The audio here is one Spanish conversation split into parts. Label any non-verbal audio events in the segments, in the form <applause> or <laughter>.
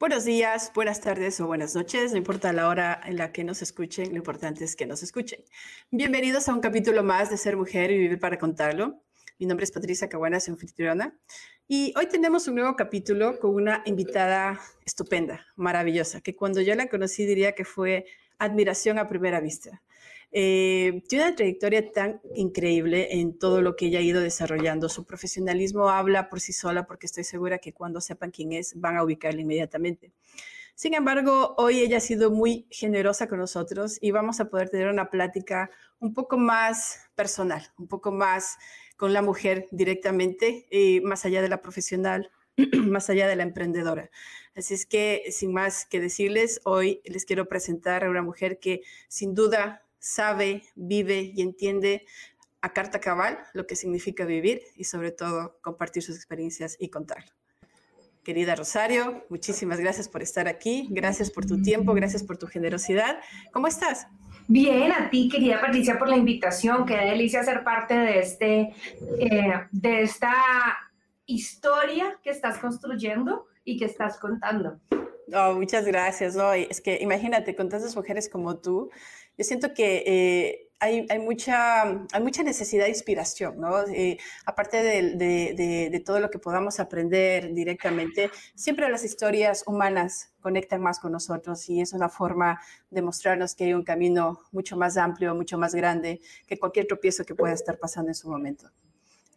Buenos días, buenas tardes o buenas noches, no importa la hora en la que nos escuchen, lo importante es que nos escuchen. Bienvenidos a un capítulo más de Ser Mujer y Vivir para Contarlo. Mi nombre es Patricia Caguana, soy anfitriona. Y hoy tenemos un nuevo capítulo con una invitada estupenda, maravillosa, que cuando yo la conocí diría que fue admiración a primera vista. Eh, tiene una trayectoria tan increíble en todo lo que ella ha ido desarrollando. Su profesionalismo habla por sí sola porque estoy segura que cuando sepan quién es van a ubicarla inmediatamente. Sin embargo, hoy ella ha sido muy generosa con nosotros y vamos a poder tener una plática un poco más personal, un poco más con la mujer directamente, y más allá de la profesional, <clears throat> más allá de la emprendedora. Así es que, sin más que decirles, hoy les quiero presentar a una mujer que sin duda sabe, vive y entiende a carta cabal lo que significa vivir y sobre todo compartir sus experiencias y contarlo. Querida Rosario, muchísimas gracias por estar aquí, gracias por tu tiempo, gracias por tu generosidad. ¿Cómo estás? Bien, a ti, querida Patricia, por la invitación. Qué delicia ser parte de, este, eh, de esta historia que estás construyendo y que estás contando. Oh, muchas gracias. No, es que imagínate, con tantas mujeres como tú, yo siento que eh, hay, hay, mucha, hay mucha necesidad de inspiración, ¿no? Eh, aparte de, de, de, todo lo que podamos aprender directamente, siempre las historias humanas conectan más con nosotros y es una forma de mostrarnos que hay un camino mucho más amplio, mucho más grande que cualquier tropiezo que pueda estar pasando en su momento.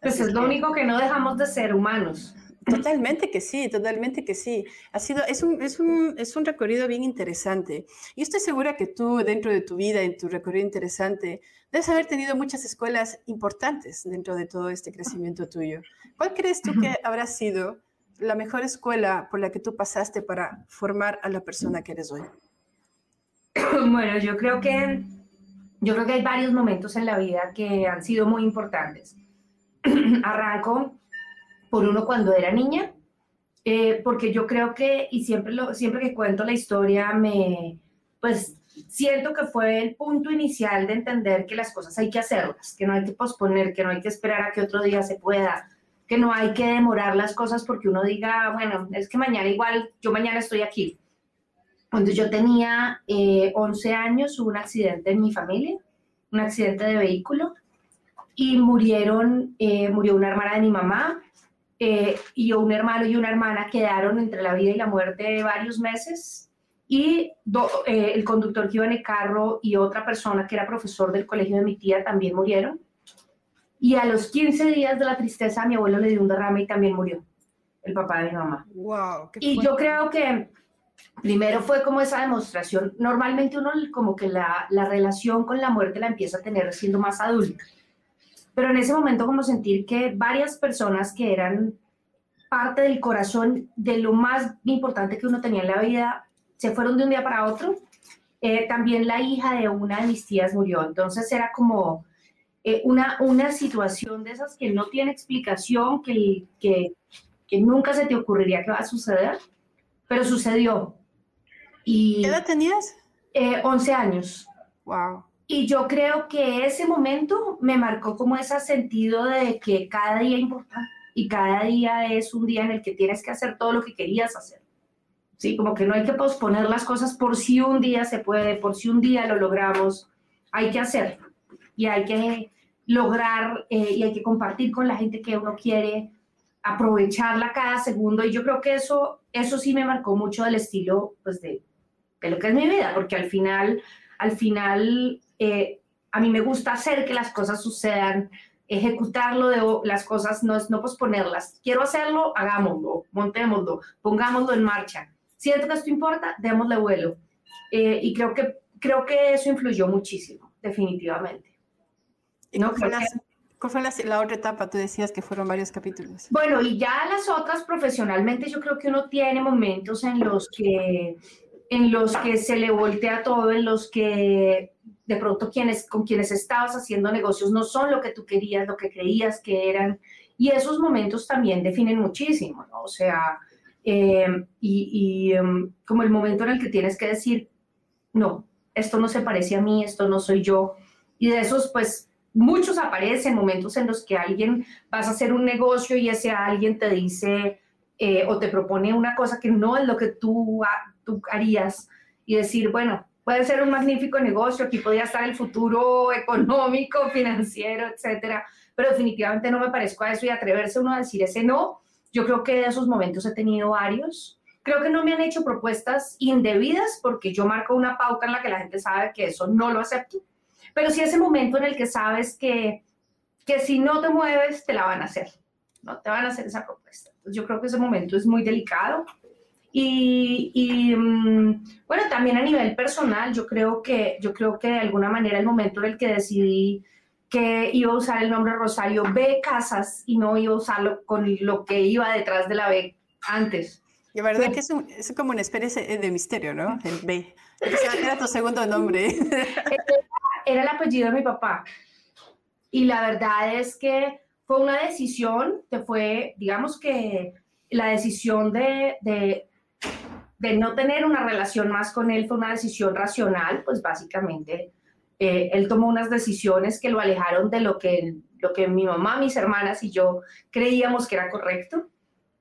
Pues es lo único que no dejamos de ser humanos. Totalmente que sí, totalmente que sí. Ha sido, es un, es un, es un recorrido bien interesante. Y estoy segura que tú, dentro de tu vida, en tu recorrido interesante, debes haber tenido muchas escuelas importantes dentro de todo este crecimiento tuyo. ¿Cuál crees tú que habrá sido la mejor escuela por la que tú pasaste para formar a la persona que eres hoy? <coughs> Bueno, yo creo que, yo creo que hay varios momentos en la vida que han sido muy importantes. <clears throat> Arranco por uno cuando era niña, eh, porque yo creo que, y siempre, lo, siempre que cuento la historia, me, pues siento que fue el punto inicial de entender que las cosas hay que hacerlas, que no hay que posponer, que no hay que esperar a que otro día se pueda, que no hay que demorar las cosas porque uno diga, bueno, es que mañana igual, yo mañana estoy aquí. Cuando yo tenía 11 eh, años hubo un accidente en mi familia, un accidente de vehículo, y murieron, eh, murió una hermana de mi mamá, eh, y un hermano y una hermana quedaron entre la vida y la muerte varios meses y eh, el conductor que iba en el carro y otra persona que era profesor del colegio de mi tía también murieron. Y a los 15 días de la tristeza mi abuelo le dio un derrame y también murió, el papá de mi mamá. Wow, y yo creo que primero fue como esa demostración. Normalmente uno como que la, la relación con la muerte la empieza a tener siendo más adulto pero en ese momento como sentir que varias personas que eran parte del corazón de lo más importante que uno tenía en la vida se fueron de un día para otro. Eh, también la hija de una de mis tías murió, entonces era como eh, una, una situación de esas que no tiene explicación, que, que, que nunca se te ocurriría que va a suceder, pero sucedió. Y, ¿Qué edad tenías? Eh, 11 años. Wow. Y yo creo que ese momento me marcó como ese sentido de que cada día importa y cada día es un día en el que tienes que hacer todo lo que querías hacer. Sí, como que no hay que posponer las cosas por si un día se puede, por si un día lo logramos, hay que hacerlo y hay que lograr eh, y hay que compartir con la gente que uno quiere, aprovecharla cada segundo y yo creo que eso, eso sí me marcó mucho del estilo pues de, de lo que es mi vida, porque al final, al final eh, a mí me gusta hacer que las cosas sucedan, ejecutarlo de las cosas, no no posponerlas. Quiero hacerlo, hagámoslo, montémoslo, pongámoslo en marcha. Siento que esto importa, démosle vuelo. Eh, y creo que, creo que eso influyó muchísimo, definitivamente. ¿No? ¿Cuál fue, la, la, otra etapa? Tú decías que fueron varios capítulos. Bueno, y ya las otras profesionalmente, yo creo que uno tiene momentos en los que, en los que se le voltea todo, en los que de pronto quienes, con quienes estabas haciendo negocios no son lo que tú querías, lo que creías que eran. Y esos momentos también definen muchísimo, ¿no? O sea, eh, y, em, como el momento en el que tienes que decir, no, esto no se parece a mí, esto no soy yo. Y de esos, pues, muchos aparecen momentos en los que alguien vas a hacer un negocio y ese alguien te dice, eh, o te propone una cosa que no es lo que tú, tú harías y decir, bueno, puede ser un magnífico negocio, aquí podría estar el futuro económico, <laughs> financiero, etcétera, pero definitivamente no me parezco a eso y atreverse uno a decir ese no, yo creo que de esos momentos he tenido varios. Creo que no me han hecho propuestas indebidas porque yo marco una pauta en la que la gente sabe que eso no lo acepto. Pero sí ese momento en el que sabes que, que si no te mueves, te la van a hacer. No te van a hacer esa propuesta. yo creo que ese momento es muy delicado. Y, y mm, bueno, también a nivel personal, yo creo que yo creo que de alguna manera el momento en el que decidí que iba a usar el nombre Rosario B Casas y no iba a usarlo con lo que iba detrás de la B antes. Y la verdad que es, es, como una especie de misterio, ¿no? El B. Era tu segundo nombre. <laughs> Era, el apellido de mi papá. Y la verdad es que fue una decisión que fue, digamos que la decisión de, de, de no tener una relación más con él fue una decisión racional, pues básicamente eh, él tomó unas decisiones que lo alejaron de lo que, lo que mi mamá, mis hermanas y yo creíamos que era correcto.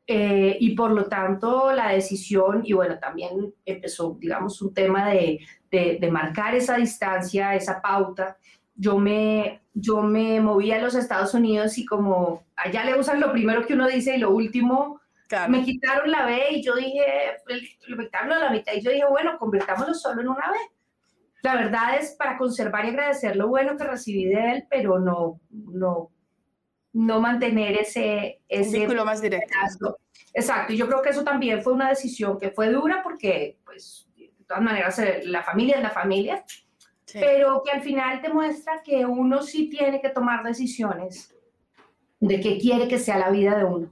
Eh, y por lo tanto la decisión, y bueno, también empezó, digamos, un tema de, de, marcar esa distancia, esa pauta. Yo me, yo me moví a los Estados Unidos y como allá le usan lo primero que uno dice y lo último, me quitaron la B y yo dije, lo quitaron a la mitad y yo dije, bueno, convertámoslo solo en una B la verdad es para conservar y agradecer lo bueno que recibí de él, pero no, no, no mantener ese, ese vínculo más directo. Exacto, y yo creo que eso también fue una decisión que fue dura porque, pues, de todas maneras, eh, la familia es la familia, pero que al final te muestra que uno sí tiene que tomar decisiones de qué quiere que sea la vida de uno,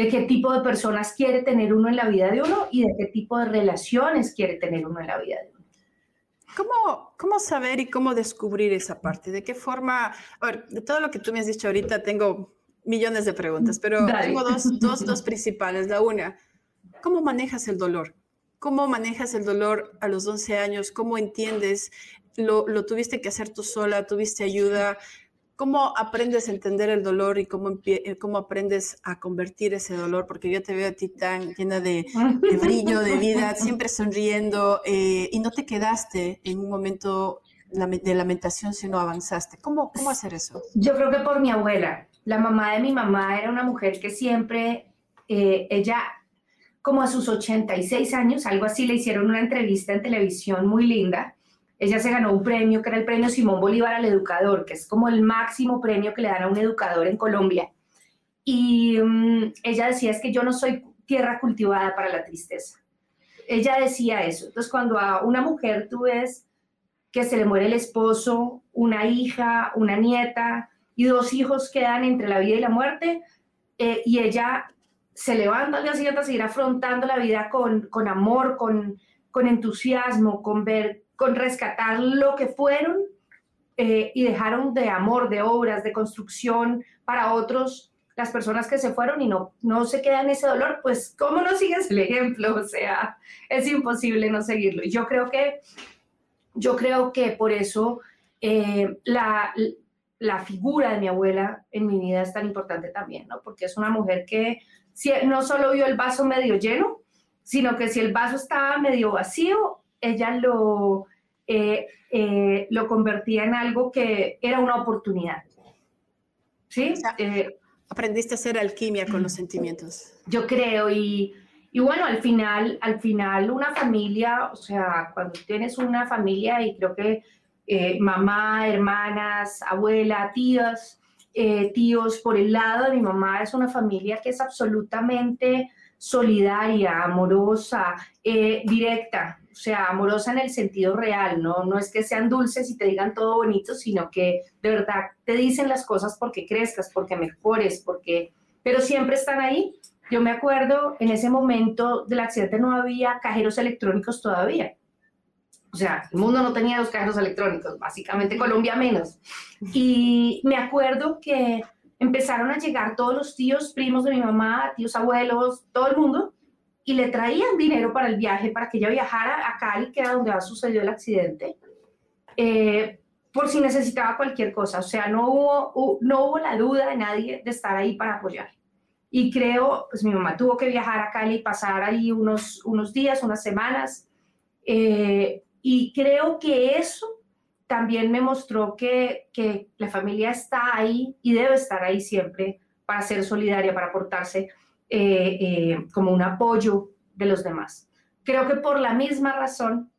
de qué tipo de personas quiere tener uno en la vida de uno y de qué tipo de relaciones quiere tener uno en la vida de uno. ¿Cómo, ¿Cómo saber y cómo descubrir esa parte? ¿De qué forma? A ver, de todo lo que tú me has dicho ahorita, tengo millones de preguntas, pero tengo dos, <laughs> dos, dos principales. La una, ¿cómo manejas el dolor? ¿Cómo manejas el dolor a los 11 años? ¿Cómo entiendes? ¿Lo, lo tuviste que hacer tú sola? ¿Tuviste ayuda? ¿Cómo aprendes a entender el dolor y cómo, eh, cómo aprendes a convertir ese dolor? Porque yo te veo a ti tan llena de, brillo, de vida, siempre sonriendo eh, y no te quedaste en un momento de lamentación, sino avanzaste. ¿Cómo, ¿Cómo hacer eso? Yo creo que por mi abuela. La mamá de mi mamá era una mujer que siempre, eh, ella, como a sus 86 años, algo así, le hicieron una entrevista en televisión muy linda ella se ganó un premio que era el premio Simón Bolívar al educador, que es como el máximo premio que le dan a un educador en Colombia. Y mm, ella decía, es que yo no soy tierra cultivada para la tristeza. Ella decía eso. Entonces, cuando a una mujer tú ves que se le muere el esposo, una hija, una nieta y dos hijos quedan entre la vida y la muerte, eh, y ella se levanta al día siguiente a seguir afrontando la vida con, con amor, con, con entusiasmo, con ver con rescatar lo que fueron eh, y dejaron de amor, de obras, de construcción para otros, las personas que se fueron y no, no se quedan ese dolor, pues ¿cómo no sigues el ejemplo? O sea, es imposible no seguirlo. Yo creo que, yo creo que por eso eh, la, la figura de mi abuela en mi vida es tan importante también, ¿no? Porque es una mujer que no solo vio el vaso medio lleno, sino que si el vaso estaba medio vacío, ella lo, eh, eh, lo convertía en algo que era una oportunidad. ¿Sí? Eh, aprendiste a hacer alquimia con los sentimientos. Yo creo, y, y, bueno, al final, al final una familia, o sea, cuando tienes una familia y creo que mamá, hermanas, abuela, tías, tíos, por el lado de mi mamá es una familia que es absolutamente solidaria, amorosa, directa, o sea, amorosa en el sentido real, ¿no? No es que sean dulces y te digan todo bonito, sino que de verdad te dicen las cosas porque crezcas, porque mejores, porque... Pero siempre están ahí. Yo me acuerdo, en ese momento del accidente no había cajeros electrónicos todavía. O sea, el mundo no tenía los cajeros electrónicos, básicamente Colombia menos. Y me acuerdo que empezaron a llegar todos los tíos, primos de mi mamá, tíos abuelos, todo el mundo, y le traían dinero para el viaje, para que ella viajara a Cali, que era donde ha sucedido el accidente, eh, por si necesitaba cualquier cosa. O sea, no hubo, no hubo la duda de nadie de estar ahí para apoyar. Y creo, pues mi mamá tuvo que viajar a Cali y pasar ahí unos, unos días, unas semanas. Eh, y creo que eso también me mostró que, que, la familia está ahí y debe estar ahí siempre para ser solidaria, para aportarse eh, eh, como un apoyo de los demás. Creo que por la misma razón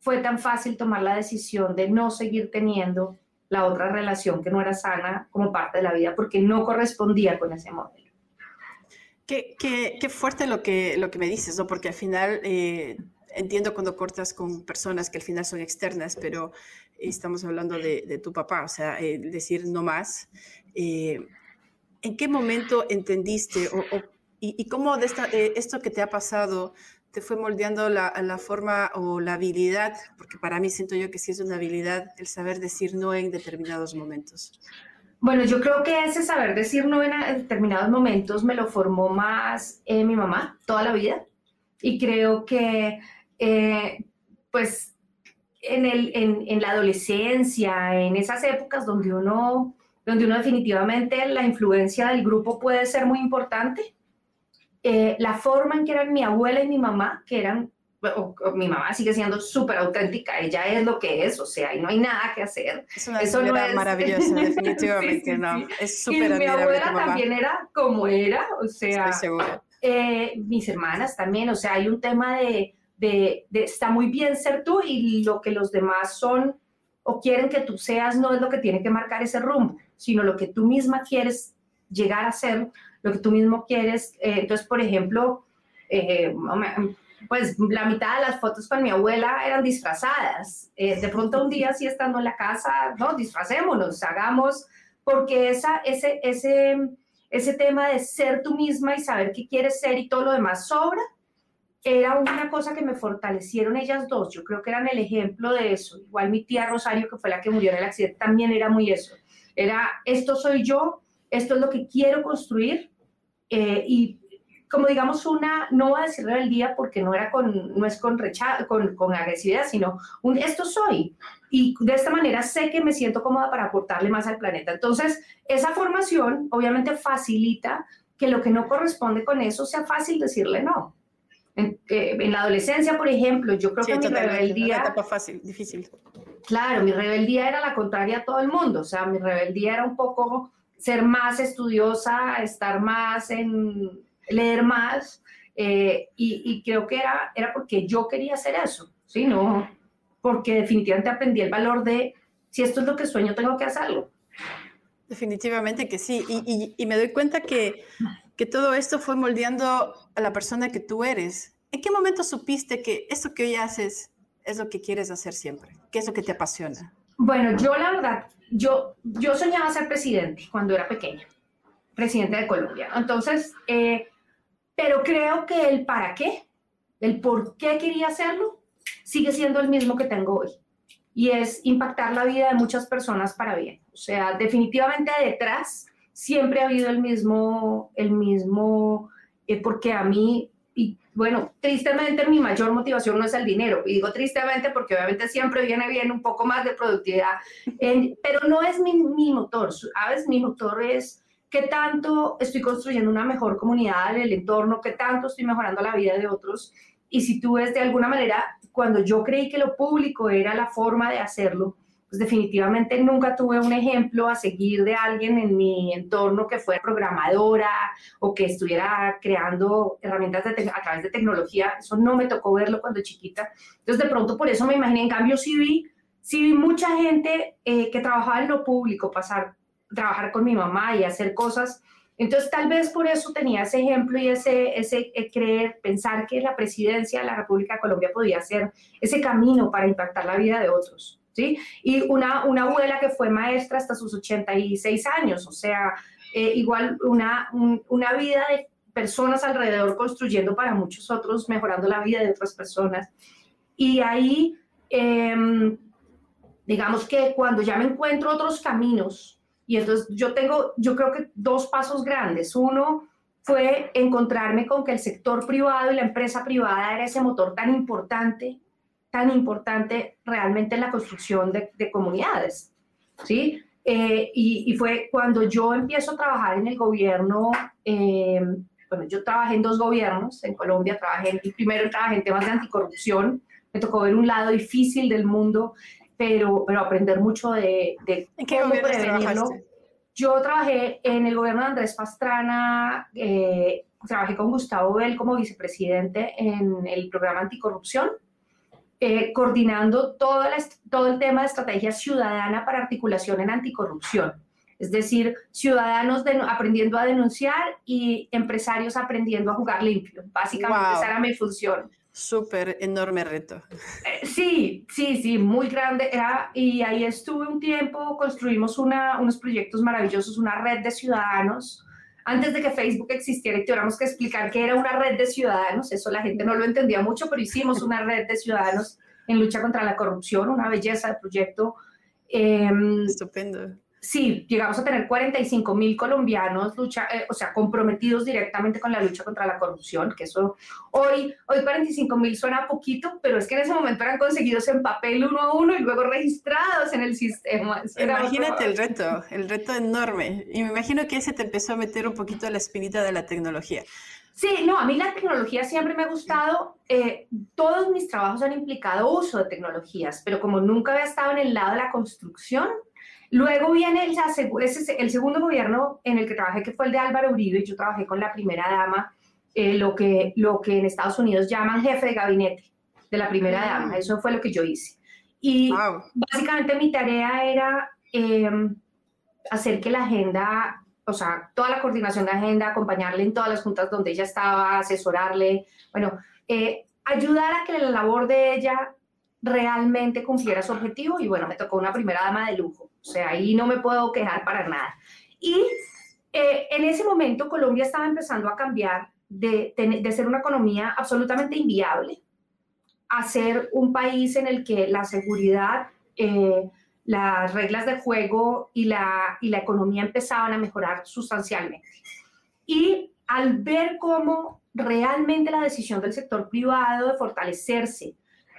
fue tan fácil tomar la decisión de no seguir teniendo la otra relación que no era sana como parte de la vida porque no correspondía con ese modelo. Qué, qué, qué fuerte lo que, lo que me dices, ¿no? Porque al final eh, entiendo cuando cortas con personas que al final son externas, pero estamos hablando de, de tu papá, o sea, eh, decir no más. Eh, ¿En qué momento entendiste o, o y, y, cómo de esta, esto que te ha pasado te fue moldeando la, la, forma o la habilidad, porque para mí siento yo que sí es una habilidad el saber decir no en determinados momentos. Bueno, yo creo que ese saber decir no en determinados momentos me lo formó más eh, mi mamá toda la vida y creo que eh, pues en, el, en, en, la adolescencia, en esas épocas donde uno, donde uno definitivamente la influencia del grupo puede ser muy importante, eh, la forma en que eran mi abuela y mi mamá, que eran, o, o mi mamá sigue siendo súper auténtica, ella es lo que es, o sea, y no hay nada que hacer. Es una Eso no es... maravillosa, <laughs> definitivamente, sí, sí, no, sí. es súper Y mi abuela también era como era, o sea, eh, mis hermanas también, o sea, hay un tema de, de, de, está muy bien ser tú y lo que los demás son o quieren que tú seas no es lo que tiene que marcar ese rumbo, sino lo que tú misma quieres llegar a ser lo que tú mismo quieres. Eh, entonces, por ejemplo, eh, pues la mitad de las fotos con mi abuela eran disfrazadas. Eh, de pronto un día, así estando en la casa, no, disfracémonos, hagamos, porque esa, ese, ese, ese tema de ser tú misma y saber qué quieres ser y todo lo demás sobra, era una cosa que me fortalecieron ellas dos. Yo creo que eran el ejemplo de eso. Igual mi tía Rosario, que fue la que murió en el accidente, también era muy eso. Era, esto soy yo, esto es lo que quiero construir eh, y como digamos una, no voy a decir rebeldía porque no, era con, no es con, rechazo, con, con agresividad, sino un esto soy. Y de esta manera sé que me siento cómoda para aportarle más al planeta. Entonces, esa formación obviamente facilita que lo que no corresponde con eso sea fácil decirle no. En, eh, en la adolescencia, por ejemplo, yo creo sí, que mi rebeldía... Una etapa fácil, difícil. Claro, mi rebeldía era la contraria a todo el mundo. O sea, mi rebeldía era un poco ser más estudiosa, estar más en leer más, eh, y, y, creo que era, era porque yo quería hacer eso, ¿sí? No, porque definitivamente aprendí el valor de, si esto es lo que sueño, tengo que hacerlo. Definitivamente que sí, y, y, y me doy cuenta que, que todo esto fue moldeando a la persona que tú eres. ¿En qué momento supiste que esto que hoy haces es lo que quieres hacer siempre? ¿Qué es lo que te apasiona? Bueno, yo la verdad yo, yo soñaba ser presidente cuando era pequeña, presidente de Colombia. Entonces, eh, pero creo que el para qué, el por qué quería hacerlo, sigue siendo el mismo que tengo hoy. Y es impactar la vida de muchas personas para bien. O sea, definitivamente detrás siempre ha habido el mismo, el mismo, eh, porque a mí bueno, tristemente mi mayor motivación no es el dinero. Y digo tristemente porque obviamente siempre viene bien un poco más de productividad, en, pero no es mi, mi motor, ¿sabes? Mi motor es qué tanto estoy construyendo una mejor comunidad en el entorno, qué tanto estoy mejorando la vida de otros. Y si tú ves de alguna manera, cuando yo creí que lo público era la forma de hacerlo, pues definitivamente nunca tuve un ejemplo a seguir de alguien en mi entorno que fuera programadora o que estuviera creando herramientas de a través de tecnología. Eso no me tocó verlo cuando chiquita. Entonces, de pronto, por eso me imaginé. En cambio, sí vi, sí vi mucha gente eh, que trabajaba en lo público, pasar, trabajar con mi mamá y hacer cosas. Entonces, tal vez por eso tenía ese ejemplo y ese, ese eh, creer, pensar que la presidencia de la República de Colombia podía ser ese camino para impactar la vida de otros. ¿Sí? Y una, una abuela que fue maestra hasta sus 86 años, o sea, eh, igual una, un, una vida de personas alrededor construyendo para muchos otros, mejorando la vida de otras personas. Y ahí, eh, digamos que cuando ya me encuentro otros caminos, y entonces yo tengo, yo creo que dos pasos grandes. Uno fue encontrarme con que el sector privado y la empresa privada era ese motor tan importante tan importante realmente en la construcción de, de comunidades, ¿sí? Eh, y, fue cuando yo empiezo a trabajar en el gobierno, eh, bueno, yo trabajé en dos gobiernos, en Colombia trabajé, en, primero trabajé en temas de anticorrupción, me tocó ver un lado difícil del mundo, pero, pero aprender mucho de, de ¿En qué cómo prevenirlo. Yo trabajé en el gobierno de Andrés Pastrana, eh, trabajé con Gustavo Bell como vicepresidente en el programa anticorrupción, eh, coordinando todo, todo el tema de estrategia ciudadana para articulación en anticorrupción. Es decir, ciudadanos aprendiendo a denunciar y empresarios aprendiendo a jugar limpio. Básicamente esa era mi función. Súper enorme reto. Eh, sí, sí, sí, muy grande. Era, y ahí estuve un tiempo, construimos una, unos proyectos maravillosos, una red de ciudadanos. Antes de que Facebook existiera y tuviéramos que explicar qué era una red de ciudadanos, eso la gente no lo entendía mucho, pero hicimos una red de ciudadanos en lucha contra la corrupción, una belleza de proyecto. Em, Estupendo. Sí, llegamos a tener 45 mil colombianos lucha, eh, o sea, comprometidos directamente con la lucha contra la corrupción, que eso hoy, hoy 45 mil suena poquito, pero es que en ese momento eran conseguidos en papel uno a uno y luego registrados en el sistema. Imagínate el reto, el reto enorme. Y me imagino que ese te empezó a meter un poquito la espinita de la tecnología. Sí, no, a mí la tecnología siempre me ha gustado. Eh, todos mis trabajos han implicado uso de tecnologías, pero como nunca había estado en el lado de la construcción, Luego viene el, el segundo gobierno en el que trabajé, que fue el de Álvaro Uribe, y yo trabajé con la primera dama, eh, lo, que, lo que en Estados Unidos llaman jefe de gabinete de la primera mm. dama. Eso fue lo que yo hice. Y básicamente mi tarea era em, hacer que la agenda, o sea, toda la coordinación de agenda, acompañarle en todas las juntas donde ella estaba, asesorarle, bueno, eh, ayudar a que la labor de ella realmente cumpliera su objetivo y bueno, me tocó una primera dama de lujo, o sea, ahí no me puedo quejar para nada. Y eh, en ese momento Colombia estaba empezando a cambiar de, de, ser una economía absolutamente inviable a ser un país en el que la seguridad, eh, las reglas de juego y la, y la economía empezaban a mejorar sustancialmente. Y al ver cómo realmente la decisión del sector privado de fortalecerse,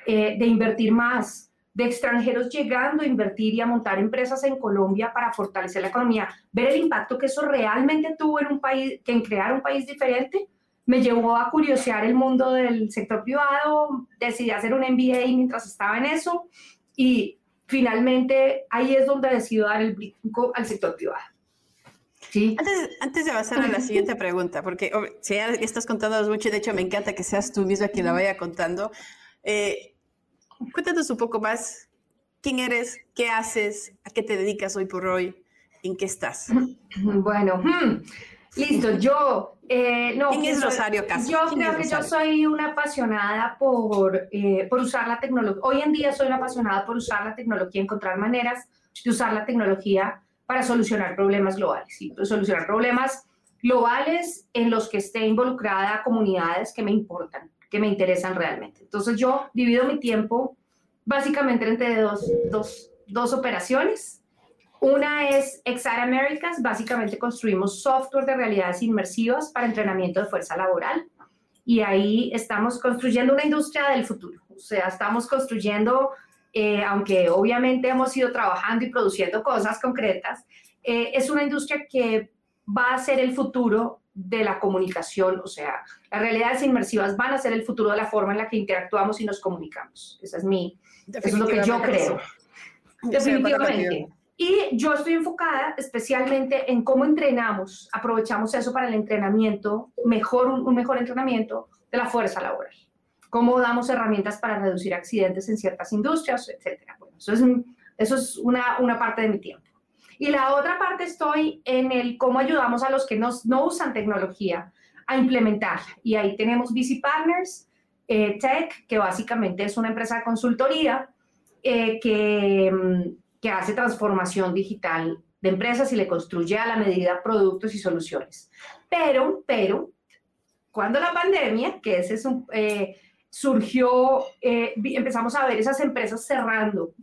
eh, de invertir más, de extranjeros llegando a invertir y a montar empresas en Colombia para fortalecer la economía, ver el impacto que eso realmente tuvo en un país, que en crear un país diferente, me llevó a curiosear el mundo del sector privado, decidí hacer un MBA mientras estaba en eso y finalmente ahí es donde decido dar el brinco al sector privado. ¿Sí? Antes, antes de pasar a la <laughs> siguiente pregunta, porque si ya estás contando mucho, de hecho me encanta que seas tú misma quien la vaya contando. Eh, Cuéntanos un poco más quién eres, qué haces, a qué te dedicas hoy por hoy, en qué estás. <clears throat> Bueno, hmm, listo, yo... Eh, no, ¿Quién es Rosario Casas? Yo creo que yo soy una apasionada por, eh, por usar la tecnología. Hoy en día soy una apasionada por usar la tecnología, encontrar maneras de usar la tecnología para solucionar problemas globales. ¿sí? Solucionar problemas globales en los que esté involucrada comunidades que me importan que me interesan realmente. Entonces yo divido mi tiempo básicamente entre dos, dos, dos operaciones. Una es Exar Americas, básicamente construimos software de realidades inmersivas para entrenamiento de fuerza laboral y ahí estamos construyendo una industria del futuro. O sea, estamos construyendo, eh, aunque obviamente hemos ido trabajando y produciendo cosas concretas, eh, es una industria que va a ser el futuro de la comunicación, o sea, las realidades inmersivas van a ser el futuro de la forma en la que interactuamos y nos comunicamos. Esa es mi, eso es lo que yo creo. Definitivamente. Y yo estoy enfocada especialmente en cómo entrenamos, aprovechamos eso para el entrenamiento, mejor, un, mejor entrenamiento de la fuerza laboral. Cómo damos herramientas para reducir accidentes en ciertas industrias, etcétera. Bueno, eso es, eso es una, una parte de mi tiempo. Y la otra parte estoy en el cómo ayudamos a los que no usan tecnología a implementarla. Y ahí tenemos VC Partners eh, Tech, que básicamente es una empresa de consultoría eh, que, mm, que hace transformación digital de empresas y le construye a la medida productos y soluciones. Pero, pero, cuando la pandemia, que ese es un, eh, surgió, empezamos a ver esas empresas cerrando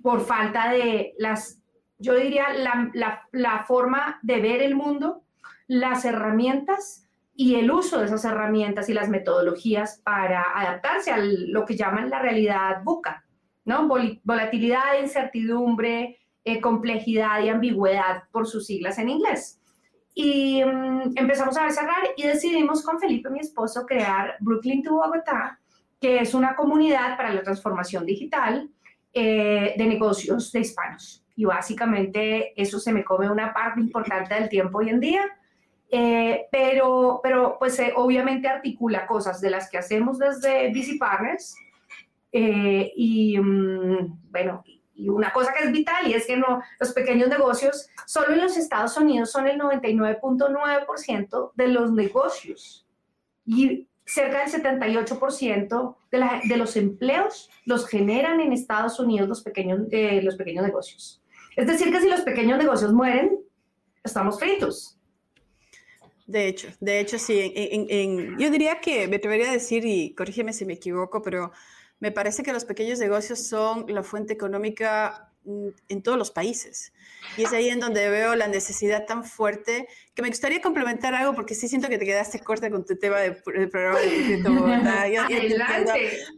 por falta de las yo diría, la, forma de ver el mundo, las herramientas y el uso de esas herramientas y las metodologías para adaptarse a lo que llaman la realidad buca, ¿no? Volatilidad, incertidumbre, eh, complejidad y ambigüedad por sus siglas en inglés. Y mm, empezamos a cerrar y decidimos con Felipe, mi esposo, crear Brooklyn to Bogotá, que es una comunidad para la transformación digital eh, de negocios de hispanos. Y básicamente eso se me come una parte importante del tiempo hoy en día. Eh, pero, pero pues obviamente articula cosas de las que hacemos desde BC Partners y mm, bueno, y una cosa que es vital y es que no, los pequeños negocios solo en los Estados Unidos son el 99.9% de los negocios y cerca del 78% de, de, los empleos los generan en Estados Unidos los pequeños, eh, los pequeños negocios. Es decir, que si los pequeños negocios mueren, estamos fritos. De hecho, de hecho sí. yo diría que me atrevería a decir, y corrígeme si me equivoco, pero me parece que los pequeños negocios son la fuente económica mm, en todos los países. Y es ahí en donde veo la necesidad tan fuerte que me gustaría complementar algo porque sí siento que te quedaste corta con tu tema del programa de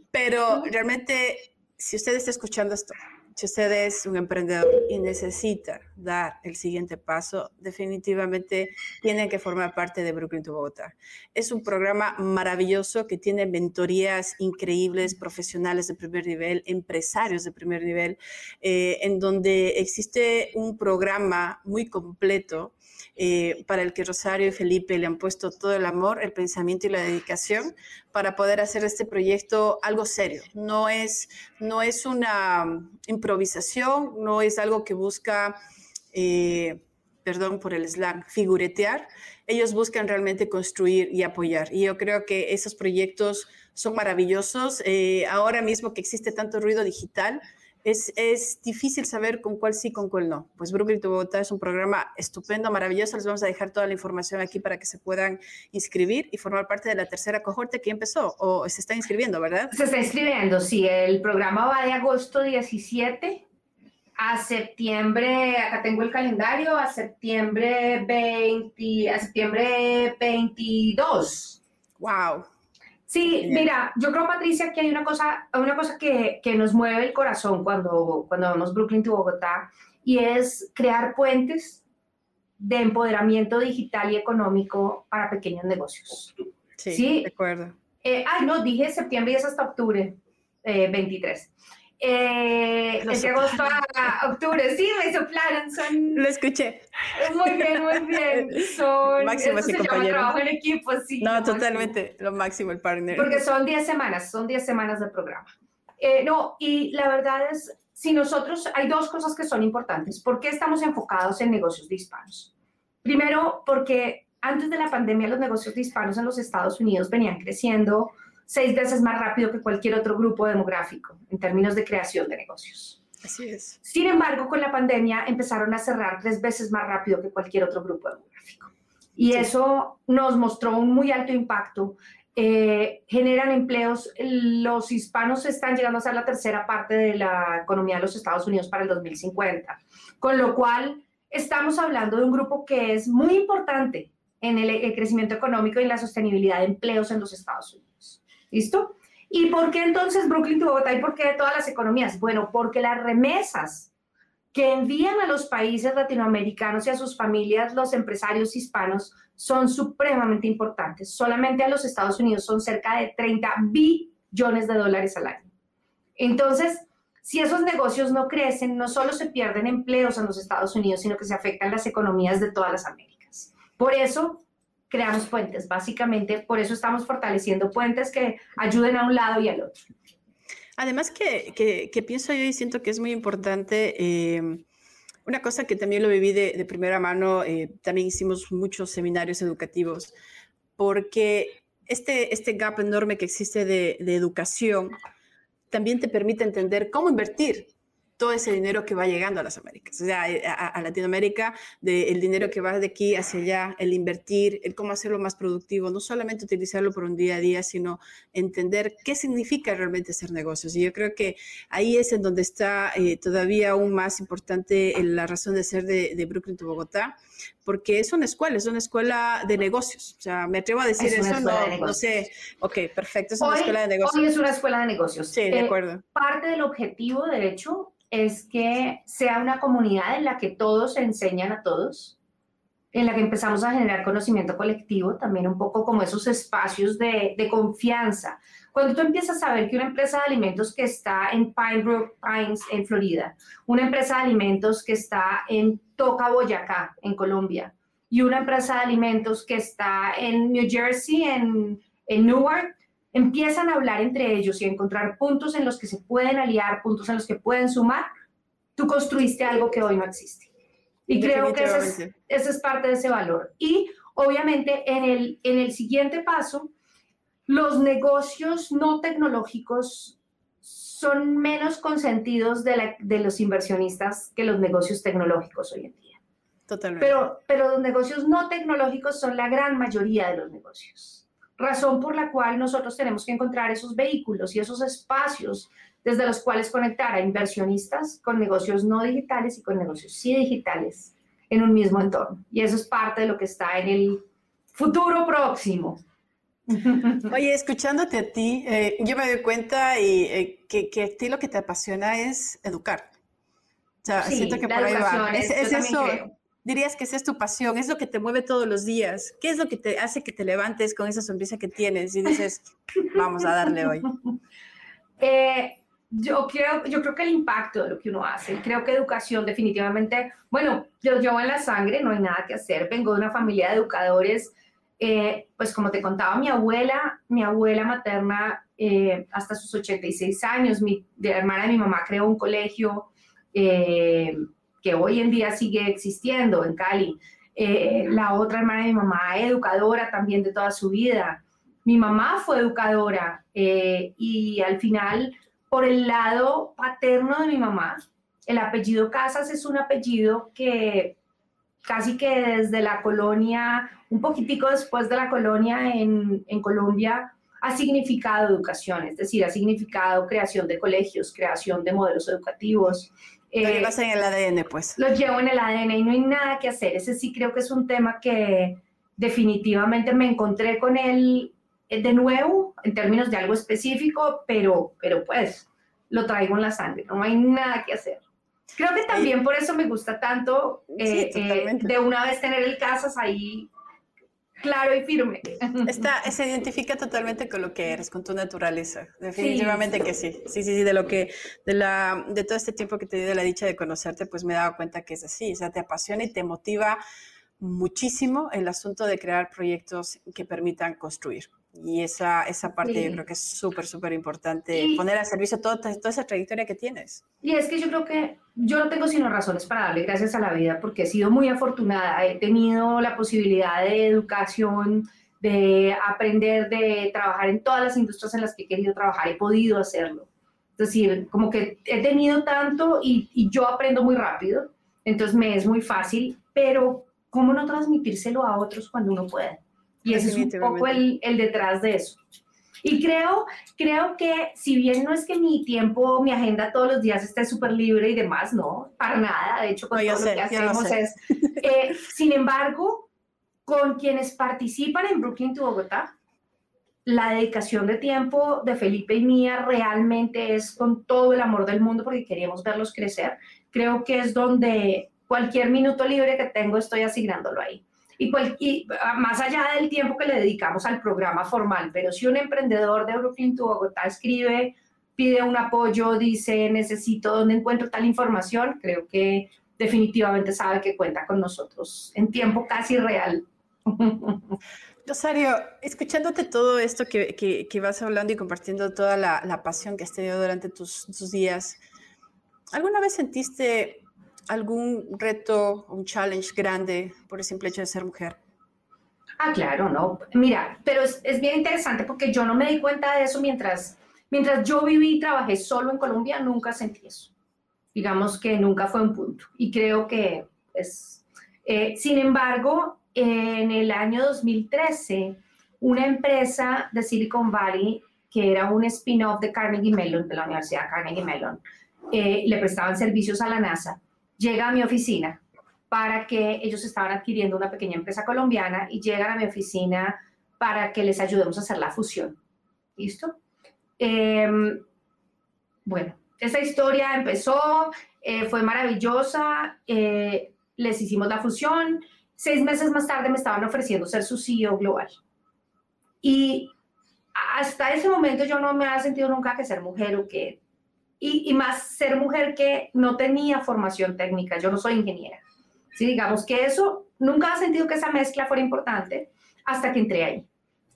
<laughs> pero realmente, si usted está escuchando esto, si usted es un emprendedor y necesita dar el siguiente paso, definitivamente tiene que formar parte de Brooklyn to Bogotá. Es un programa maravilloso que tiene mentorías increíbles, profesionales de primer nivel, empresarios de primer nivel, eh, en donde existe un programa muy completo eh, para el que Rosario y Felipe le han puesto todo el amor, el pensamiento y la dedicación para poder hacer este proyecto algo serio. No es, no es una improvisación, no es algo que busca, eh, perdón por el slang, figuretear. Ellos buscan realmente construir y apoyar. Y yo creo que esos proyectos son maravillosos. Eh, ahora mismo que existe tanto ruido digital, es, es, difícil saber con cuál sí, con cuál no. Pues Brooklyn to Bogotá es un programa estupendo, maravilloso. Les vamos a dejar toda la información aquí para que se puedan inscribir y formar parte de la tercera cohorte que empezó o se está inscribiendo, ¿verdad? Se está inscribiendo, sí. El programa va de agosto 17 a septiembre, acá tengo el calendario, a septiembre 20, a septiembre 22. Wow. Sí, mira, yo creo, Patricia, que hay una cosa, una cosa que, que, nos mueve el corazón cuando, cuando vamos Brooklyn to Bogotá y es crear puentes de empoderamiento digital y económico para pequeños negocios. Sí, de acuerdo. Eh, ay, no, dije septiembre y es hasta octubre eh, 23. Eh, de agosto a octubre, sí, me soplaron, son... Lo escuché. Muy bien, muy bien. <laughs> Son... Máximo se compañero. trabajo en equipo, sí. No, totalmente, lo máximo, el partner. Porque son 10 semanas, son 10 semanas de programa. Eh, no, y la verdad es, si nosotros, hay dos cosas que son importantes. ¿Por qué estamos enfocados en negocios de hispanos? Primero, porque antes de la pandemia los negocios de hispanos en los Estados Unidos venían creciendo seis veces más rápido que cualquier otro grupo demográfico en términos de creación de negocios. Así es. Sin embargo, con la pandemia empezaron a cerrar tres veces más rápido que cualquier otro grupo demográfico. Y eso nos mostró un muy alto impacto. Eh, generan empleos. Los hispanos están llegando a ser la tercera parte de la economía de los Estados Unidos para el 2050. Con lo cual, estamos hablando de un grupo que es muy importante en el, el crecimiento económico y la sostenibilidad de empleos en los Estados Unidos. ¿Listo? ¿Y por qué entonces Brooklyn to Bogotá y por qué todas las economías? Bueno, porque las remesas que envían a los países latinoamericanos y a sus familias los empresarios hispanos son supremamente importantes. Solamente a los Estados Unidos son cerca de 30 billones de dólares al año. Entonces, si esos negocios no crecen, no solo se pierden empleos en los Estados Unidos, sino que se afectan las economías de todas las Américas. Por eso, creamos puentes. Básicamente, por eso estamos fortaleciendo puentes que ayuden a un lado y al otro. Además que, que, pienso yo y siento que es muy importante, eh, una cosa que también lo viví de, primera mano, eh, también hicimos muchos seminarios educativos, porque este, este gap enorme que existe de, de educación también te permite entender cómo invertir todo ese dinero que va llegando a las Américas, o sea, eh, a, Latinoamérica, el dinero que va de aquí hacia allá, el invertir, el cómo hacerlo más productivo, no solamente utilizarlo por un día a día, sino entender qué significa realmente hacer negocios. Y yo creo que ahí es en donde está eh, todavía aún más importante la razón de ser de, Brooklyn to Bogotá, porque es una escuela, es una escuela de negocios. O sea, me atrevo a decir eso, no, no, sé. Ok, perfecto, es una escuela de negocios. Hoy es una escuela de negocios. Sí, de eh, acuerdo. Parte del objetivo, de hecho, es que sea una comunidad en la que todos se enseñan a todos, en la que empezamos a generar conocimiento colectivo, también un poco como esos espacios de, de confianza. Cuando tú empiezas a ver que una empresa de alimentos que está en Pinebrook Pines, en Florida, una empresa de alimentos que está en Toca, Boyacá, en Colombia, y una empresa de alimentos que está en New Jersey, en, en Newark, empiezan a hablar entre ellos y a encontrar puntos en los que se pueden aliar, puntos en los que pueden sumar, tú construiste algo que hoy no existe. Y creo que ese es, parte de ese valor. Y obviamente en el, en el siguiente paso, los negocios no tecnológicos son menos consentidos de, de, los inversionistas que los negocios tecnológicos hoy en día. Totalmente. Pero, pero los negocios no tecnológicos son la gran mayoría de los negocios. Razón por la cual nosotros tenemos que encontrar esos vehículos y esos espacios desde los cuales conectar a inversionistas con negocios no digitales y con negocios sí digitales en un mismo entorno. Y eso es parte de lo que está en el futuro próximo. <laughs> Oye, escuchándote a ti, eh, yo me doy cuenta y, eh, que, que, a ti lo que te apasiona es educar. O sea, siento que por ahí va. Es, eso, dirías que esa es tu pasión, es lo que te mueve todos los días. ¿Qué es lo que te hace que te levantes con esa sonrisa que tienes y dices, <laughs> vamos a darle hoy? <laughs> Eh, yo creo, yo creo que el impacto de lo que uno hace, creo que educación definitivamente, bueno, yo llevo en la sangre, no hay nada que hacer, vengo de una familia de educadores, eh, pues como te contaba mi abuela, mi abuela materna eh, hasta sus 86 años, mi hermana de mi mamá creó un colegio eh, que hoy en día sigue existiendo en Cali, la otra hermana de mi mamá, educadora también de toda su vida, mi mamá fue educadora y al final por el lado paterno de mi mamá, el apellido Casas es un apellido que casi que desde la colonia, un poquitico después de la colonia en, Colombia, ha significado educación, es decir, ha significado creación de colegios, creación de modelos educativos. Lo eh, llevas en el ADN, pues. Lo llevo en el ADN y no hay nada que hacer. Ese sí creo que es un tema que definitivamente me encontré con él eh, de nuevo, en términos de algo específico, pero, pero pues lo traigo en la sangre, no hay nada que hacer. Creo que también por eso me gusta tanto eh, eh, de una vez tener el casas ahí claro y firme. Está, se identifica totalmente con lo que eres, con tu naturaleza. Definitivamente que sí. Sí, sí, sí, de lo que, de la, de todo este tiempo que te di de la dicha de conocerte, pues me he dado cuenta que es así. O sea, te apasiona y te motiva muchísimo el asunto de crear proyectos que permitan construir. Y esa, esa parte yo creo que es súper, súper importante, poner al servicio toda, toda esa trayectoria que tienes. Y es que yo creo que yo no tengo sino razones para darle gracias a la vida, porque he sido muy afortunada, he tenido la posibilidad de educación, de aprender, de trabajar en todas las industrias en las que he querido trabajar, he podido hacerlo. Es decir, como que he tenido tanto y, y yo aprendo muy rápido, entonces me es muy fácil, pero ¿cómo no transmitírselo a otros cuando uno puede? Y ese es un poco el, el, detrás de eso. Y creo, creo que si bien no es que mi tiempo, mi agenda todos los días esté súper libre y demás, no, para nada. De hecho, con todo lo que hacemos es... Eh, sin embargo, con quienes participan en Brooklyn to Bogotá, la dedicación de tiempo de Felipe y mía realmente es con todo el amor del mundo porque queríamos verlos crecer. Creo que es donde cualquier minuto libre que tengo estoy asignándolo ahí y, ah, más allá del tiempo que le dedicamos al programa formal, pero si un emprendedor de Brooklyn to Bogotá escribe, pide un apoyo, dice necesito dónde encuentro tal información, creo que definitivamente sabe que cuenta con nosotros en tiempo casi real. <laughs> Rosario, escuchándote todo esto que, que, vas hablando y compartiendo toda la, la, pasión que has tenido durante tus, tus días, ¿alguna vez sentiste algún reto, un challenge grande por el simple hecho de ser mujer? Ah, claro, no. Mira, pero es, es, bien interesante porque yo no me di cuenta de eso mientras, mientras yo viví y trabajé solo en Colombia, nunca sentí eso. Digamos que nunca fue un punto. Y creo que es... Eh, sin embargo, en el año 2013, una empresa de Silicon Valley, que era un spin-off de Carnegie Mellon, de la Universidad Carnegie Mellon, eh, le prestaban servicios a la NASA llega a mi oficina para que ellos estaban adquiriendo una pequeña empresa colombiana y llegan a mi oficina para que les ayudemos a hacer la fusión. ¿Listo? Em, bueno, esa historia empezó, eh, fue maravillosa, eh, les hicimos la fusión, seis meses más tarde me estaban ofreciendo ser su CEO global. Y hasta ese momento yo no me había sentido nunca que ser mujer o que... Y, y más ser mujer que no tenía formación técnica, yo no soy ingeniera. Sí, digamos que eso, nunca he sentido que esa mezcla fuera importante hasta que entré ahí.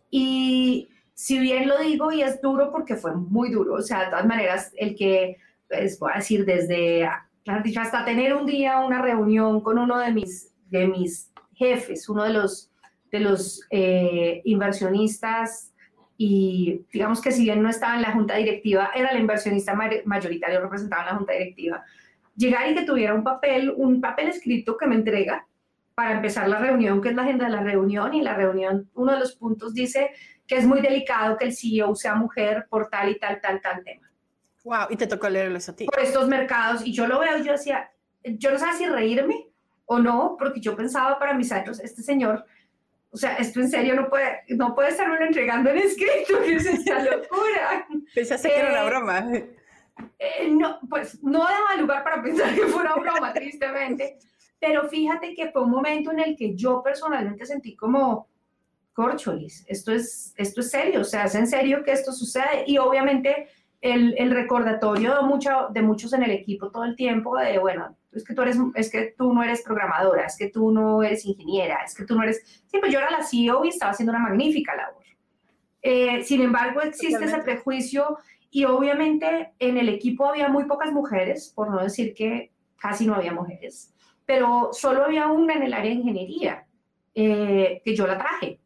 Y si bien lo digo y es duro porque fue muy duro, o sea, de todas maneras, el que, pues, voy a decir, desde, hasta tener un día una reunión con uno de mis, de mis jefes, uno de los, de los eh, inversionistas y digamos que si bien no estaba en la junta directiva, era el inversionista mayoritario, representaba en la junta directiva, llegar y que tuviera un papel, un papel escrito que me entrega para empezar la reunión, que es la agenda de la reunión, y la reunión, uno de los puntos dice que es muy delicado que el CEO sea mujer por tal y tal, tal, tal tema. Wow, y te tocó leerlo eso a ti. Por estos mercados, y yo lo veo, yo decía, yo no sabía si reírme o no, porque yo pensaba para mis años, este señor, o sea, esto en serio no puede, no puede estarme entregando en escrito, <laughs> que es esta locura. Pensaste que era una eh, broma. Eh, no, pues no daba lugar para pensar que fuera broma, tristemente. Pero fíjate que fue un momento en el que yo personalmente sentí como, corcholis, esto es, esto es serio, o sea, es en serio que esto sucede. Y obviamente el, el recordatorio de, mucho, de muchos en el equipo todo el tiempo de, bueno, es que, tú eres, es que tú no eres programadora, es que tú no eres ingeniera, es que tú no eres... Siempre yo era la CEO y estaba haciendo una magnífica labor. Eh, sin embargo, existe ese prejuicio y obviamente en el equipo había muy pocas mujeres, por no decir que casi no había mujeres pero solo había una en el área de ingeniería, eh, que yo la traje.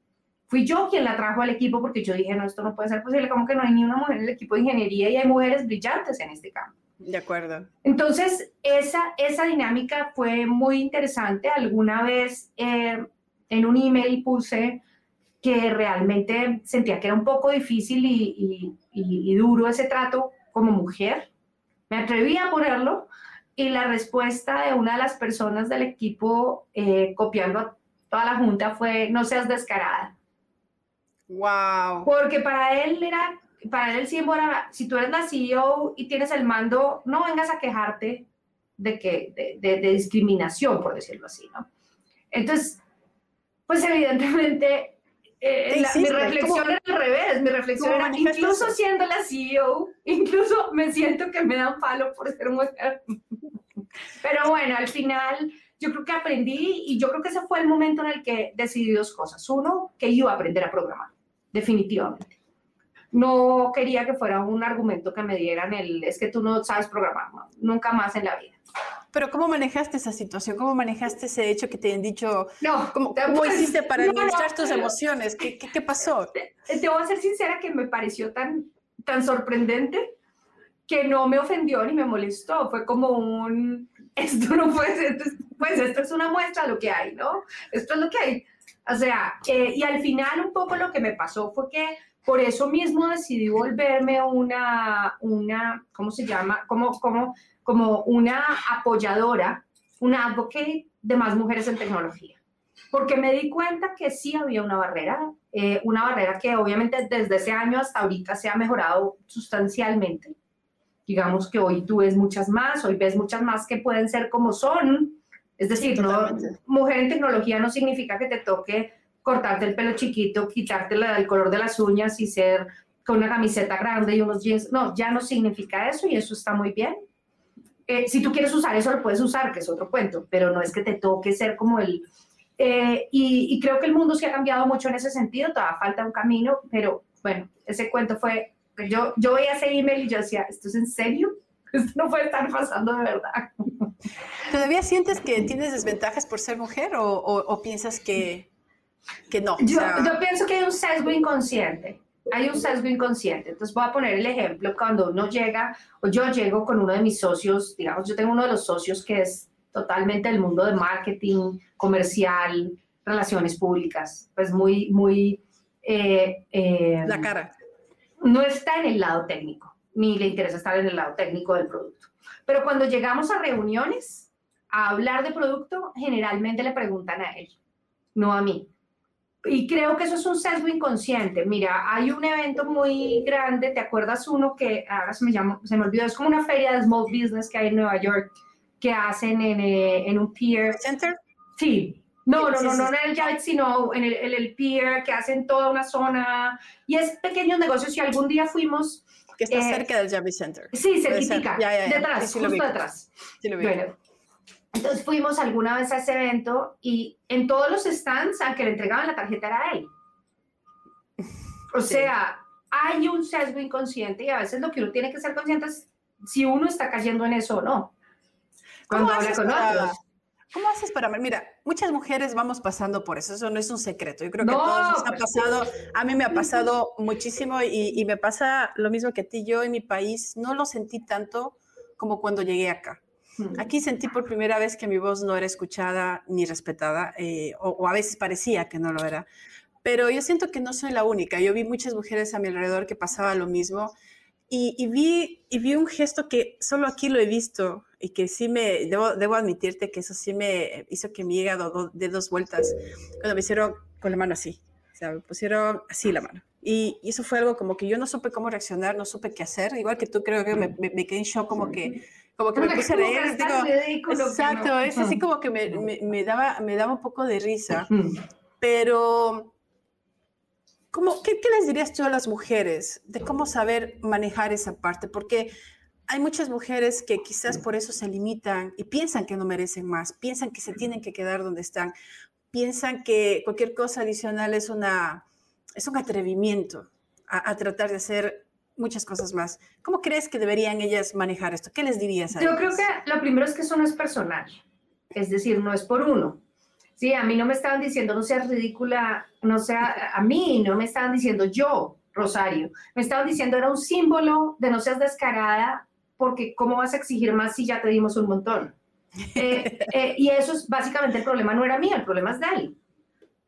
Fui yo quien la trajo al equipo porque yo dije, no, esto no puede ser posible, como que no hay ni una mujer en el equipo de ingeniería y hay mujeres brillantes en este campo. De acuerdo. Entonces, esa, esa dinámica fue muy interesante. Alguna vez eh, en un email puse que realmente sentía que era un poco difícil y, y, y duro ese trato como mujer. Me atreví a ponerlo y la respuesta de una de las personas del equipo, eh, copiando a toda la junta, fue, no seas descarada. Wow. Porque para él era, para él siempre era, si tú eres la CEO y tienes el mando, no vengas a quejarte de, que, de, de discriminación, por decirlo así, ¿no? Entonces, pues evidentemente eh, mi reflexión era al revés, mi reflexión era, incluso siendo la CEO, incluso me siento que me dan palo por ser mujer. Pero bueno, al final yo creo que aprendí y yo creo que ese fue el momento en el que decidí dos cosas. Uno, que iba a aprender a programar, definitivamente. No quería que fuera un argumento que me dieran el, es que tú no sabes programar, nunca más en la vida. Pero ¿cómo manejaste esa situación? ¿Cómo manejaste ese hecho que te han dicho? No, ¿Cómo, hiciste para administrar tus emociones? ¿Qué, ¿Qué, pasó? Te, voy a ser sincera que me pareció tan, tan sorprendente que no me ofendió ni me molestó. Fue como un, esto no puede ser, pues esto es una muestra de lo que hay, ¿no? Esto es lo que hay. O sea, eh, y al final un poco lo que me pasó fue que por eso mismo decidí volverme una, una ¿cómo se llama? Como, como, como una apoyadora, una advocate de más mujeres en tecnología. Porque me di cuenta que sí había una barrera, eh, una barrera que obviamente desde ese año hasta ahorita se ha mejorado sustancialmente. Digamos que hoy tú ves muchas más, hoy ves muchas más que pueden ser como son. Es decir, no, mujer en tecnología no significa que te toque cortarte el pelo chiquito, quitarte el color de las uñas y ser con una camiseta grande y unos jeans. No, ya no significa eso y eso está muy bien. Eh, si tú quieres usar eso, lo puedes usar, que es otro cuento, pero no es que te toque ser como el... Eh, y, creo que el mundo se ha cambiado mucho en ese sentido, todavía falta un camino, pero bueno, ese cuento fue, yo, yo veía ese email y yo decía, ¿esto es en serio? Esto <laughs> no puede estar pasando de verdad. ¿Todavía sientes que tienes desventajas por ser mujer o, o, piensas que, que no? Yo, yo pienso que hay un sesgo inconsciente hay un sesgo inconsciente. Entonces voy a poner el ejemplo cuando uno llega o yo llego con uno de mis socios, digamos, yo tengo uno de los socios que es totalmente del mundo de marketing, comercial, relaciones públicas, pues muy, muy... Eh, eh, La cara. No está en el lado técnico, ni le interesa estar en el lado técnico del producto. Pero cuando llegamos a reuniones a hablar de producto, generalmente le preguntan a él, no a mí. y creo que eso es un sesgo inconsciente. Mira, hay un evento muy grande, ¿te acuerdas uno que ahora se me llama, se me olvidó, es como una feria de small business que hay en Nueva York que hacen en, eh, en un pier. ¿Center? Sí. No, no, no, no en el Javits, sino en el, el, pier que hacen toda una zona y es pequeños negocios. Si algún día fuimos... Que está eh, cerca del Javits Center. Sí, cerquita, detrás, justo detrás. Sí, lo vi. Bueno, entonces fuimos alguna vez a ese evento y en todos los stands, a que le entregaban la tarjeta era él. O sea, hay un sesgo inconsciente y a veces lo que uno tiene que ser consciente es si uno está cayendo en eso o no. Cuando habla con otros. ¿Cómo haces para Mira, muchas mujeres vamos pasando por eso, eso no es un secreto. Yo creo que a todos nos ha pues pasado, a mí me ha pasado muchísimo y, y, me pasa lo mismo que a ti. Yo en mi país no lo sentí tanto como cuando llegué acá. Aquí sentí por primera vez que mi voz no era escuchada ni respetada, eh, o, a veces parecía que no lo era. Pero yo siento que no soy la única. Yo vi muchas mujeres a mi alrededor que pasaba lo mismo y, vi, y vi un gesto que solo aquí lo he visto y que sí me, debo, debo admitirte que eso sí me hizo que mi hígado de dos vueltas cuando me hicieron con la mano así. O sea, me pusieron así la mano. Y, eso fue algo como que yo no supe cómo reaccionar, no supe qué hacer. Igual que tú, creo que me, me quedé en shock, como que como que me puse a reír. Digo, exacto, es así como que me, me, daba, me daba un poco de risa. Pero, ¿cómo, qué, ¿qué les dirías tú a las mujeres de cómo saber manejar esa parte? Porque hay muchas mujeres que quizás por eso se limitan y piensan que no merecen más, piensan que se tienen que quedar donde están, piensan que cualquier cosa adicional es, una, es un atrevimiento a, a tratar de hacer muchas cosas más. ¿Cómo crees que deberían ellas manejar esto? ¿Qué les dirías a Yo creo que lo primero es que eso no es personal, es decir, no es por uno. Sí, a mí no me estaban diciendo no seas ridícula, no sea, a mí no me estaban diciendo yo, Rosario, me estaban diciendo era un símbolo de no seas descarada porque ¿cómo vas a exigir más si ya te dimos un montón? Eh, <laughs> eh, y eso es básicamente el problema, no era mío, el problema es de él.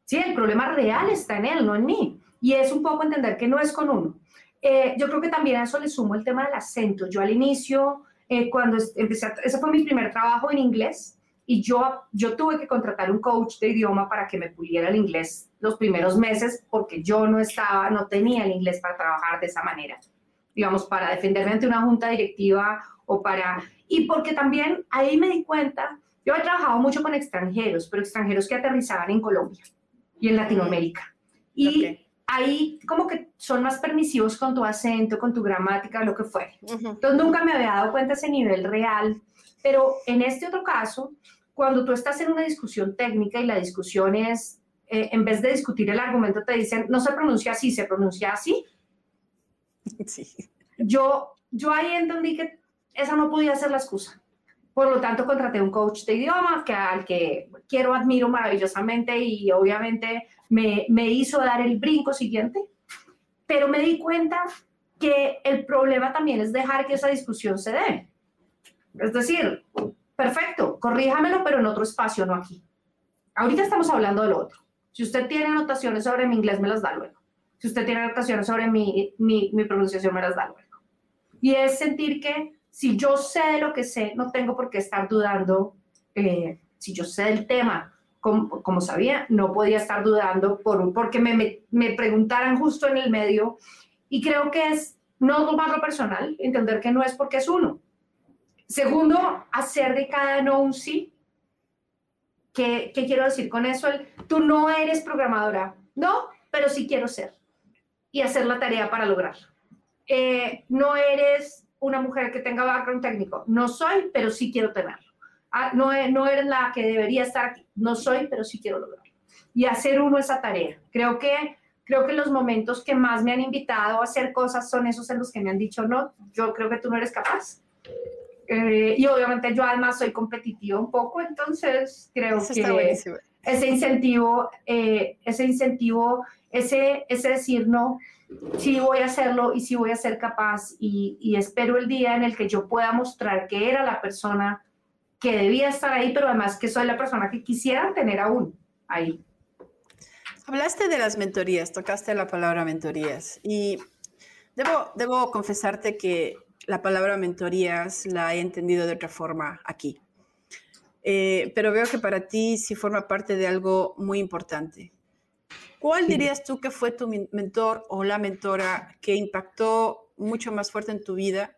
Sí, el problema real está en él, no en mí. Y es un poco entender que no es con uno. Eh, yo creo que también a eso le sumo el tema del acento. Yo al inicio, cuando empecé, ese fue mi primer trabajo en inglés y yo, yo tuve que contratar un coach de idioma para que me puliera el inglés los primeros meses porque yo no estaba, no tenía el inglés para trabajar de esa manera, digamos, para defenderme ante una junta directiva o para... Y porque también ahí me di cuenta, yo he trabajado mucho con extranjeros, pero extranjeros que aterrizaban en Colombia y en Latinoamérica. Y ahí como que son más permisivos con tu acento, con tu gramática, lo que fuere. Entonces nunca me había dado cuenta ese nivel real, pero en este otro caso, cuando tú estás en una discusión técnica y la discusión es, eh, en vez de discutir el argumento, te dicen, no se pronuncia así, se pronuncia así. <laughs> Sí. Yo, yo ahí entendí que esa no podía ser la excusa. Por lo tanto, contraté un coach de idioma que, al que quiero, admiro maravillosamente y obviamente me, me hizo dar el brinco siguiente. Pero me di cuenta que el problema también es dejar que esa discusión se dé. Es decir, perfecto, corríjamelo, pero en otro espacio, no aquí. Ahorita estamos hablando del otro. Si usted tiene anotaciones sobre mi inglés, me las da luego. Si usted tiene anotaciones sobre mi, mi, mi pronunciación, me las da luego. Y es sentir que si yo sé lo que sé, no tengo por qué estar dudando. Eh, si yo sé el tema, como, como, sabía, no podía estar dudando por, porque me, me, preguntaran justo en el medio. Y creo que es no tomarlo personal, entender que no es porque es uno. Segundo, hacer de cada no un sí. ¿Qué, qué quiero decir con eso? El, tú no eres programadora. No, pero sí quiero ser. Y hacer la tarea para lograrlo. Eh, no eres una mujer que tenga background técnico. No soy, pero sí quiero tenerlo. Ah, no, no eres la que debería estar aquí. No soy, pero sí quiero lograrlo. Y hacer uno esa tarea. Creo que, creo que los momentos que más me han invitado a hacer cosas son esos en los que me han dicho, no, yo creo que tú no eres capaz. Eh, y obviamente yo además soy competitivo un poco, entonces creo que ese incentivo, eh, ese incentivo, ese, ese decir no, sí voy a hacerlo y sí voy a ser capaz y, espero el día en el que yo pueda mostrar que era la persona que debía estar ahí, pero además que soy la persona que quisiera tener aún ahí. Hablaste de las mentorías, tocaste la palabra mentorías y debo, debo confesarte que la palabra mentorías la he entendido de otra forma aquí. Eh, pero veo que para ti sí forma parte de algo muy importante. ¿Cuál dirías tú que fue tu mentor o la mentora que impactó mucho más fuerte en tu vida?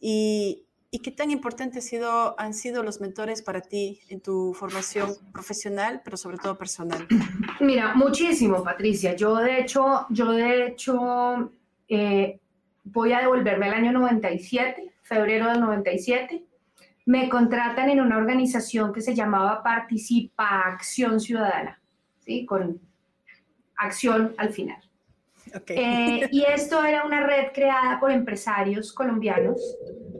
Y, ¿Y qué tan importantes sido, han sido los mentores para ti en tu formación profesional, pero sobre todo personal? Mira, muchísimo, Patricia. Yo de hecho, yo de hecho eh, voy a devolverme al año 97, febrero del 97. Me contratan en una organización que se llamaba Participa Acción Ciudadana, ¿sí? con acción al final. Eh, y esto era una red creada por empresarios colombianos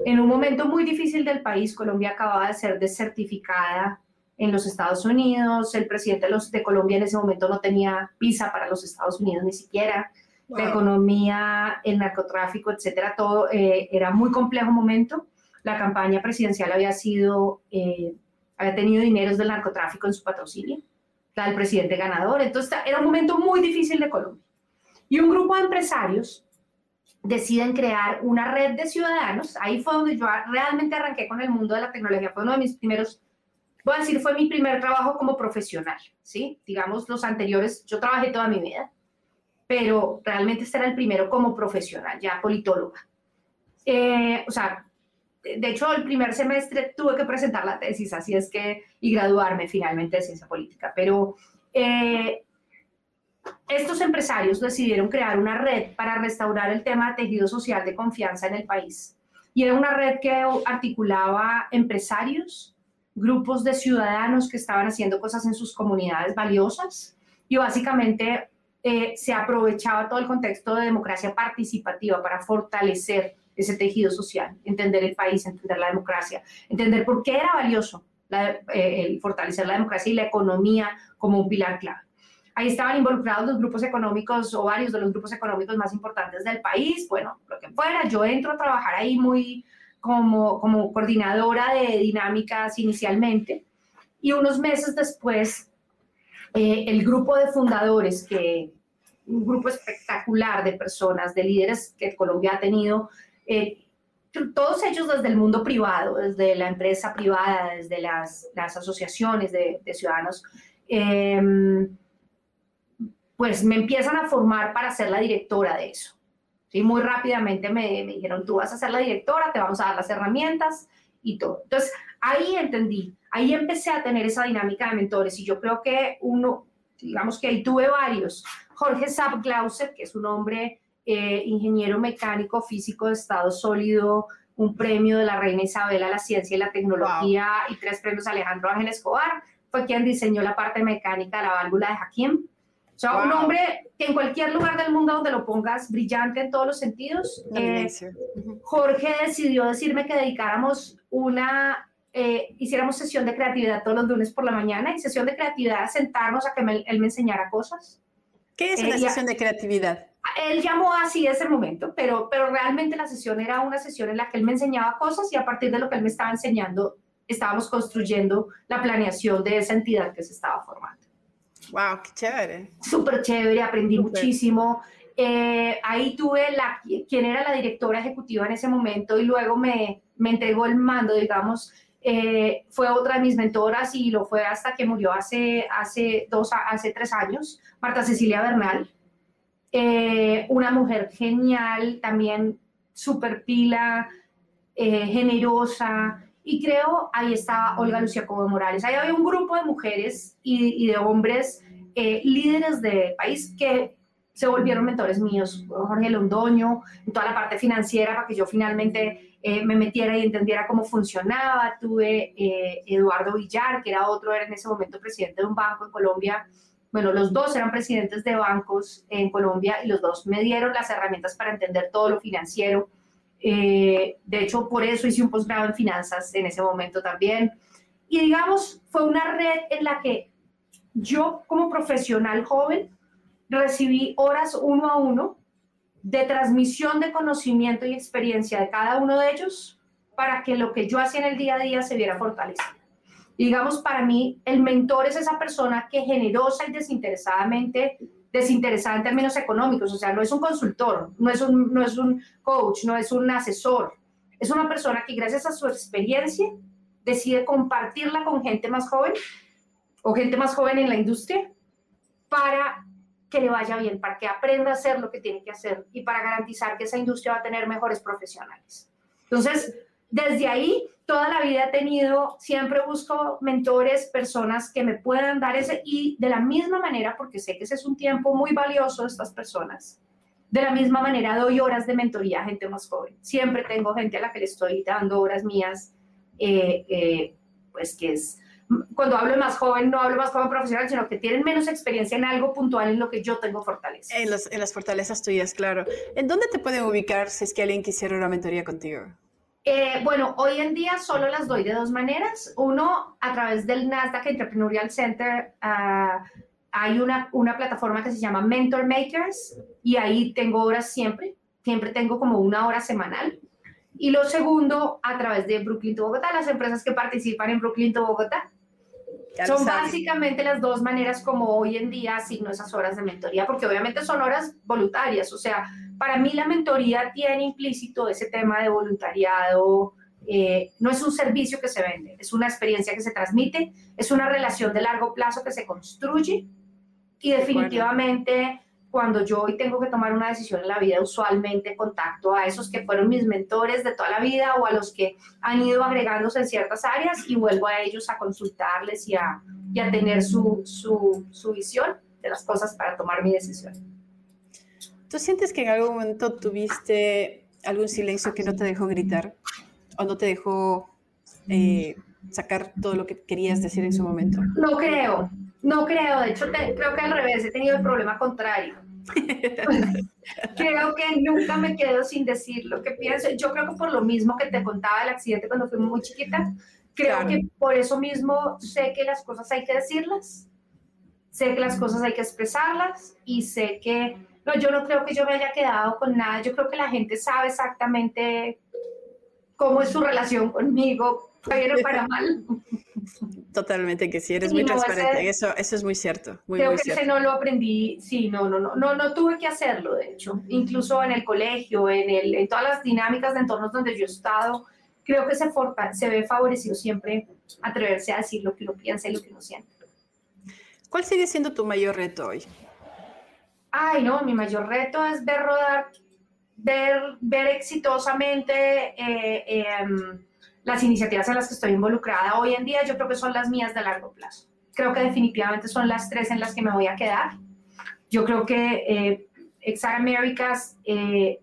en un momento muy difícil del país. Colombia acababa de ser desertificada en los Estados Unidos. El presidente de, los, de Colombia en ese momento no tenía visa para los Estados Unidos ni siquiera. La economía, el narcotráfico, etcétera, todo eh, era muy complejo momento. La campaña presidencial había sido, eh, había tenido dineros del narcotráfico en su patrocinio, la del presidente ganador. Entonces era un momento muy difícil de Colombia. Y un grupo de empresarios deciden crear una red de ciudadanos. Ahí fue donde yo realmente arranqué con el mundo de la tecnología. Fue uno de mis primeros, voy a decir, fue mi primer trabajo como profesional, ¿sí? Digamos, los anteriores, yo trabajé toda mi vida, pero realmente este era el primero como profesional, ya politóloga. Eh, o sea, de hecho, el primer semestre tuve que presentar la tesis, así es que, y graduarme finalmente de ciencia política, pero eh, estos empresarios decidieron crear una red para restaurar el tema de tejido social de confianza en el país. Y era una red que articulaba empresarios, grupos de ciudadanos que estaban haciendo cosas en sus comunidades valiosas y básicamente eh, se aprovechaba todo el contexto de democracia participativa para fortalecer ese tejido social, entender el país, entender la democracia, entender por qué era valioso eh, fortalecer la democracia y la economía como un pilar clave. Ahí estaban involucrados los grupos económicos o varios de los grupos económicos más importantes del país, bueno, lo que fuera. Yo entro a trabajar ahí muy como, como coordinadora de dinámicas inicialmente y unos meses después eh, el grupo de fundadores, que un grupo espectacular de personas, de líderes que Colombia ha tenido, eh, todos ellos desde el mundo privado, desde la empresa privada, desde las, asociaciones de, ciudadanos, eh, pues me empiezan a formar para ser la directora de eso. ¿sí? Muy rápidamente me, me, dijeron, tú vas a ser la directora, te vamos a dar las herramientas y todo. Entonces, ahí entendí, ahí empecé a tener esa dinámica de mentores y yo creo que uno, digamos que ahí tuve varios. Jorge Saab Glauser, que es un hombre eh, ingeniero mecánico físico de estado sólido, un premio de la reina Isabel a la ciencia y la tecnología y tres premios Alejandro Ángel Escobar, fue quien diseñó la parte mecánica de la válvula de Hakim o sea, un hombre que en cualquier lugar del mundo donde lo pongas, brillante en todos los sentidos. Eh, Jorge decidió decirme que dedicáramos una, eh, hiciéramos sesión de creatividad todos los lunes por la mañana y sesión de creatividad, sentarnos a que él me enseñara cosas. ¿Qué es una eh, sesión de creatividad? Él llamó así ese momento, pero, pero realmente la sesión era una sesión en la que él me enseñaba cosas y a partir de lo que él me estaba enseñando, estábamos construyendo la planeación de esa entidad que se estaba formando. Wow, qué chévere. Súper chévere, aprendí muchísimo. Eh, ahí tuve la, quien era la directora ejecutiva en ese momento y luego me, me entregó el mando, digamos, eh, fue otra de mis mentoras y lo fue hasta que murió hace, hace, dos, hace tres años, Marta Cecilia Bernal. Eh, una mujer genial, también súper pila, generosa, y creo ahí estaba Olga Lucía Cobo Morales. Ahí había un grupo de mujeres y, de hombres eh, líderes del país que se volvieron mentores míos. Jorge Londoño, en toda la parte financiera, para que yo finalmente eh, me metiera y entendiera cómo funcionaba. Tuve eh, Eduardo Villar, que era otro, era en ese momento presidente de un banco en Colombia. Bueno, los dos eran presidentes de bancos en Colombia y los dos me dieron las herramientas para entender todo lo financiero eh, de hecho, por eso hice un posgrado en finanzas en ese momento también. Y digamos, fue una red en la que yo como profesional joven recibí horas uno a uno de transmisión de conocimiento y experiencia de cada uno de ellos para que lo que yo hacía en el día a día se viera fortalecido. digamos, para mí, el mentor es esa persona que generosa y desinteresadamente desinteresada en términos económicos, o sea, no es un consultor, no es un, no es un coach, no es un asesor, es una persona que gracias a su experiencia decide compartirla con gente más joven o gente más joven en la industria para que le vaya bien, para que aprenda a hacer lo que tiene que hacer y para garantizar que esa industria va a tener mejores profesionales. Entonces, desde ahí, toda la vida he tenido, siempre busco mentores, personas que me puedan dar ese, y de la misma manera, porque sé que ese es un tiempo muy valioso de estas personas, de la misma manera doy horas de mentoría a gente más joven. Siempre tengo gente a la que le estoy dando horas mías, eh, eh, pues que es cuando hablo más joven, no hablo más joven profesional, sino que tienen menos experiencia en algo puntual en lo que yo tengo fortaleza. En, en las fortalezas tuyas, claro. ¿En dónde te pueden ubicar si es que alguien quisiera una mentoría contigo? Eh, bueno, hoy en día solo las doy de dos maneras. Uno, a través del Nasdaq Entrepreneurial Center, uh, hay una, una plataforma que se llama Mentor Makers y ahí tengo horas siempre. Siempre tengo como una hora semanal. Y lo segundo, a través de Brooklyn to Bogotá, las empresas que participan en Brooklyn to Bogotá. Son básicamente las dos maneras como hoy en día asigno esas horas de mentoría, porque obviamente son horas voluntarias. O sea, para mí la mentoría tiene implícito ese tema de voluntariado. Eh, no es un servicio que se vende, es una experiencia que se transmite, es una relación de largo plazo que se construye y definitivamente cuando yo hoy tengo que tomar una decisión en la vida, usualmente contacto a esos que fueron mis mentores de toda la vida o a los que han ido agregándose en ciertas áreas y vuelvo a ellos a consultarles y a, y a tener su, su, su visión de las cosas para tomar mi decisión. ¿Tú sientes que en algún momento tuviste algún silencio que no te dejó gritar o no te dejó eh, sacar todo lo que querías decir en su momento? No creo, no creo. De hecho, creo que al revés, he tenido el problema contrario. <laughs> creo que nunca me quedo sin decir lo que pienso. Yo creo que por lo mismo que te contaba el accidente cuando fui muy chiquita, creo que por eso mismo sé que las cosas hay que decirlas, sé que las cosas hay que expresarlas y sé que, no, yo no creo que yo me haya quedado con nada. Yo creo que la gente sabe exactamente cómo es su relación conmigo, para bien o para <laughs> mal. Totalmente que sí, eres muy transparente. Eso, eso es muy cierto. Muy, creo que ese no lo aprendí, sí, no, no, no, no, no tuve que hacerlo, de hecho. Incluso en el colegio, en, el, en todas las dinámicas de entornos donde yo he estado, creo que se, se ve favorecido siempre atreverse a decir lo que uno piensa y lo que uno siente. ¿Cuál sigue siendo tu mayor reto hoy? Ay, no, mi mayor reto es ver rodar, ver, ver exitosamente eh, em, las iniciativas en las que estoy involucrada hoy en día, yo creo que son las mías de largo plazo. Creo que definitivamente son las tres en las que me voy a quedar. Yo creo que eh, Exar Americas eh,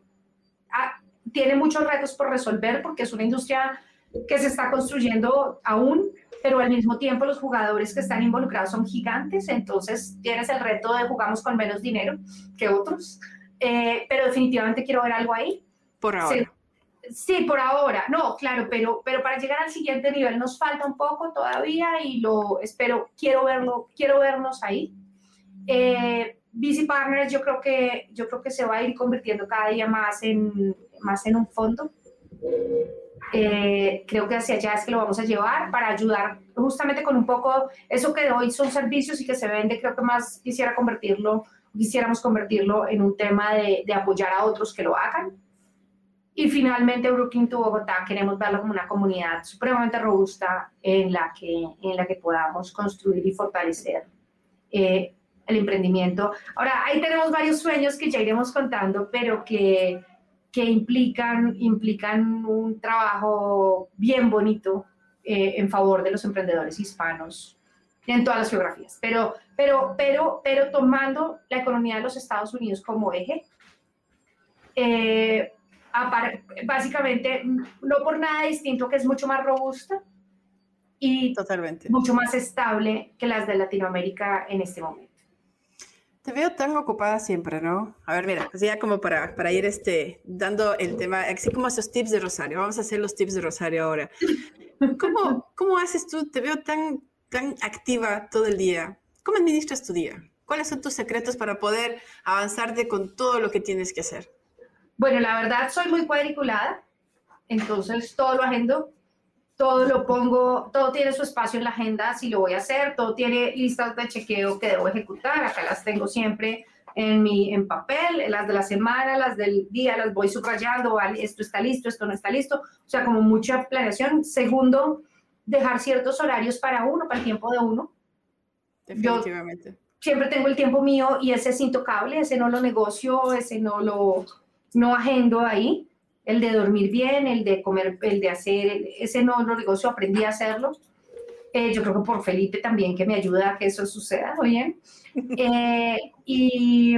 tiene muchos retos por resolver porque es una industria que se está construyendo aún, pero al mismo tiempo los jugadores que están involucrados son gigantes, entonces tienes el reto de jugamos con menos dinero que otros, eh, pero definitivamente quiero ver algo ahí. Por ahora. Sí, por ahora, no, claro, pero, pero para llegar al siguiente nivel nos falta un poco todavía y lo espero, quiero verlo, quiero vernos ahí. Eh, Partners yo creo que yo creo que se va a ir convirtiendo cada día más en más en un fondo. Eh, creo que hacia allá es que lo vamos a llevar para ayudar justamente con un poco eso que hoy son servicios y que se vende. Creo que más quisiera convertirlo, quisiéramos convertirlo en un tema de, de apoyar a otros que lo hagan y finalmente Brooklyn to Bogotá queremos verlo como una comunidad supremamente robusta en la que, en la que podamos construir y fortalecer eh, el emprendimiento. Ahora, ahí tenemos varios sueños que ya iremos contando, pero que, que implican, implican un trabajo bien bonito eh, en favor de los emprendedores hispanos en todas las geografías, pero, pero, pero, pero tomando la economía de los Estados Unidos como eje. Eh, básicamente no por nada distinto, que es mucho más robusta y Totalmente. mucho más estable que las de Latinoamérica en este momento. Te veo tan ocupada siempre, ¿no? A ver, mira, pues ya como para, para ir este, dando el tema, así como esos tips de Rosario, vamos a hacer los tips de Rosario ahora. ¿Cómo, cómo haces tú? Te veo tan, tan activa todo el día. ¿Cómo administras tu día? ¿Cuáles son tus secretos para poder avanzarte con todo lo que tienes que hacer? Bueno, la verdad soy muy cuadriculada, entonces todo lo agendo, todo lo pongo, todo tiene su espacio en la agenda si lo voy a hacer, todo tiene listas de chequeo que debo ejecutar, acá las tengo siempre en mi en papel, las de la semana, las del día, las voy subrayando, esto está listo, esto no está listo, o sea, como mucha planeación. Segundo, dejar ciertos horarios para uno, para el tiempo de uno. Definitivamente siempre tengo el tiempo mío y ese es intocable, ese no lo negocio, ese no lo no agendo ahí. El de dormir bien, el de comer, el de hacer, ese no lo negocio, aprendí a hacerlo. Eh, yo creo que por Felipe también, que me ayuda a que eso suceda, bien. <laughs> Eh, y,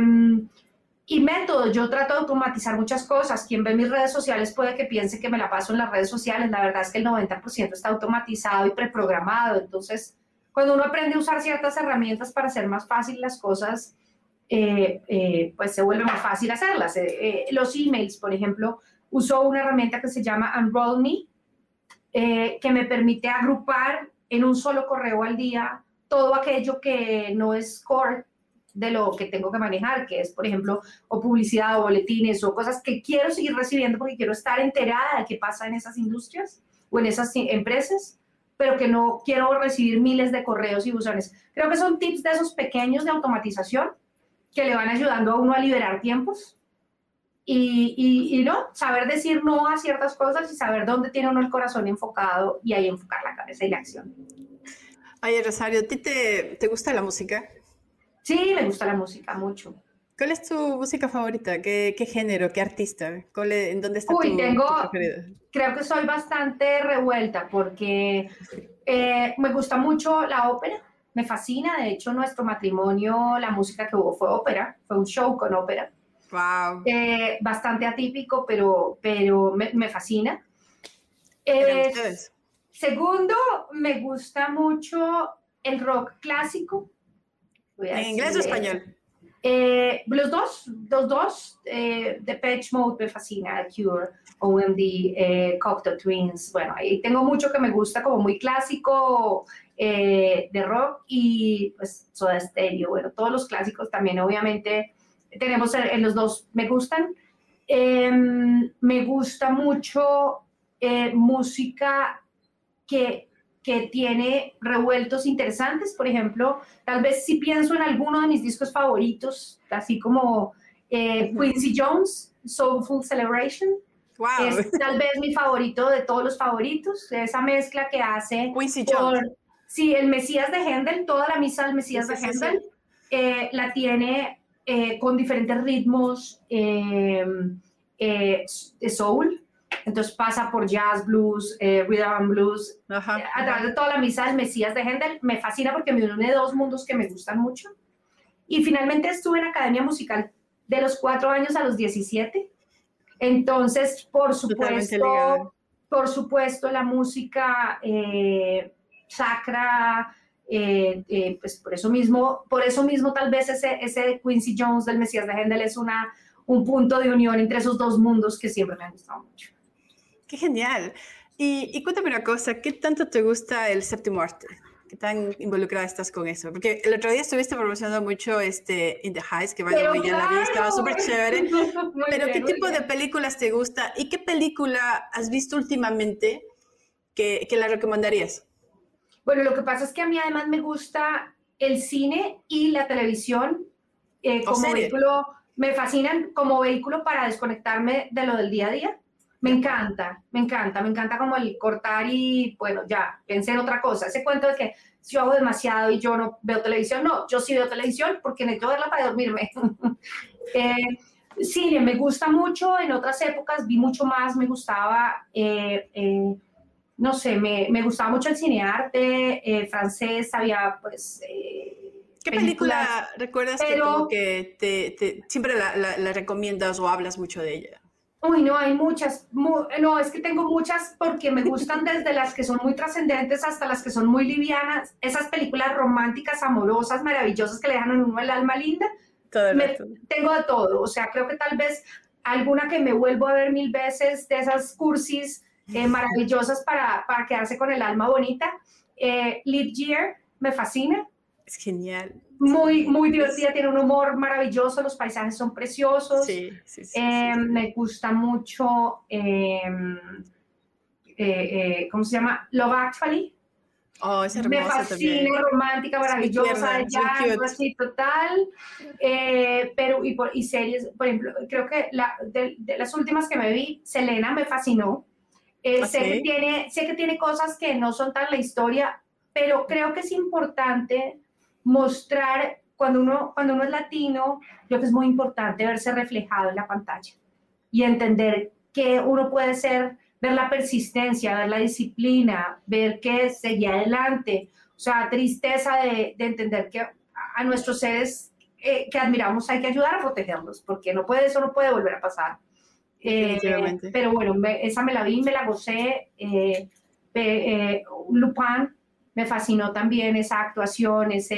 y métodos, yo trato de automatizar muchas cosas. Quien ve mis redes sociales puede que piense que me la paso en las redes sociales. La verdad es que el 90% está automatizado y preprogramado. Entonces, cuando uno aprende a usar ciertas herramientas para hacer más fácil las cosas, eh, pues se vuelve más fácil hacerlas. los emails, por ejemplo, uso una herramienta que se llama Unroll Me, que me permite agrupar en un solo correo al día todo aquello que no es core de lo que tengo que manejar, que es, por ejemplo, o publicidad o boletines o cosas que quiero seguir recibiendo porque quiero estar enterada de qué pasa en esas industrias o en esas empresas, pero que no quiero recibir miles de correos y buzones. Creo que son tips de esos pequeños de automatización que le van ayudando a uno a liberar tiempos y, y, no, saber decir no a ciertas cosas y saber dónde tiene uno el corazón enfocado y ahí enfocar la cabeza y la acción. Oye, Rosario, ¿a ti te, te gusta la música? Sí, me gusta la música mucho. ¿Cuál es tu música favorita? ¿Qué, qué género? ¿Qué artista? ¿En dónde está Uy, tengo, creo que soy bastante revuelta porque eh, me gusta mucho la ópera, me fascina. De hecho, nuestro matrimonio, la música que hubo fue ópera, fue un show con ópera. Wow. Eh, bastante atípico, pero, pero me, fascina. Eh, segundo, me gusta mucho el rock clásico. ¿En inglés o español? Eh, los dos, los dos, eh, Patch Mode me fascina, Cure, OMD, eh, Cocteau Twins, bueno, ahí tengo mucho que me gusta, como muy clásico eh, de rock y pues Soda Stereo, bueno, todos los clásicos también obviamente tenemos en los dos, me gustan. Em, me gusta mucho eh, música que, que tiene revueltos interesantes, por ejemplo, tal vez si pienso en alguno de mis discos favoritos, así como eh, Quincy Jones, Soulful Celebration, es tal vez mi favorito de todos los favoritos, esa mezcla que hace Quincy Jones. Sí, el Mesías de Händel, toda la misa del Mesías de Händel, eh, la tiene eh, con diferentes ritmos eh, eh, de soul. Entonces pasa por jazz, blues, rhythm and blues. a través de toda la misa del Mesías de Händel. Me fascina porque me une dos mundos que me gustan mucho. Y finalmente estuve en Academia Musical de los cuatro años a los 17. Entonces, por supuesto, por supuesto, la música sacra, eh, eh, pues por eso mismo, por eso mismo tal vez ese, ese Quincy Jones del Mesías de Händel es una, un punto de unión entre esos dos mundos que siempre me han gustado mucho. Qué genial. Y, y cuéntame una cosa, ¿qué tanto te gusta el séptimo arte? ¿Qué tan involucrada estás con eso? Porque el otro día estuviste promocionando mucho este In the Heights, que vaya muy bien la estaba súper chévere. <laughs> Pero ¿qué tipo de películas te gusta y qué película has visto últimamente que, que la recomendarías? Bueno, lo que pasa es que a mí además me gusta el cine y la televisión eh, como vehículo, me fascinan como vehículo para desconectarme de lo del día a día. Me encanta, me encanta, me encanta como el cortar y, bueno, ya, pensé en otra cosa. Ese cuento de que si yo hago demasiado y yo no veo televisión, no, yo sí veo televisión porque necesito verla para dormirme. <laughs> eh, cine, me gusta mucho, en otras épocas vi mucho más, me gustaba... Eh, eh, no sé, me, me gustaba mucho el cinearte eh, francés, había pues... Eh, ¿Qué película recuerdas que, como que te, siempre la, la, recomiendas o hablas mucho de ella? Uy, no, hay muchas. no, es que tengo muchas porque me gustan <laughs> desde las que son muy trascendentes hasta las que son muy livianas. Esas películas románticas, amorosas, maravillosas que le dejan en uno el alma linda. Todo me, tengo de todo. O sea, creo que tal vez alguna que me vuelvo a ver mil veces de esas cursis eh, maravillosas para, para, quedarse con el alma bonita. Eh, Leap Year me fascina. Es genial. Muy, muy divertida, tiene un humor maravilloso, los paisajes son preciosos. Sí, sí, sí, eh, me gusta mucho, em, eh, ¿cómo se llama? Love Actually. Oh, es Me fascina, romántica, maravillosa, ya, así total. pero, y, por, y series, por ejemplo, creo que la, de, de, las últimas que me vi, Selena me fascinó. Eh, sé, que tiene, sé que tiene cosas que no son tan la historia, pero creo que es importante mostrar cuando uno, cuando uno es latino, creo que es muy importante verse reflejado en la pantalla y entender que uno puede ser, ver la persistencia, ver la disciplina, ver que seguía adelante. O sea, tristeza de, de entender que a nuestros seres eh, que admiramos hay que ayudar a protegerlos, porque no puede, eso no puede volver a pasar. Eh, pero bueno, esa me la vi, me la gocé. Eh, eh, Lupin me fascinó también esa actuación, esa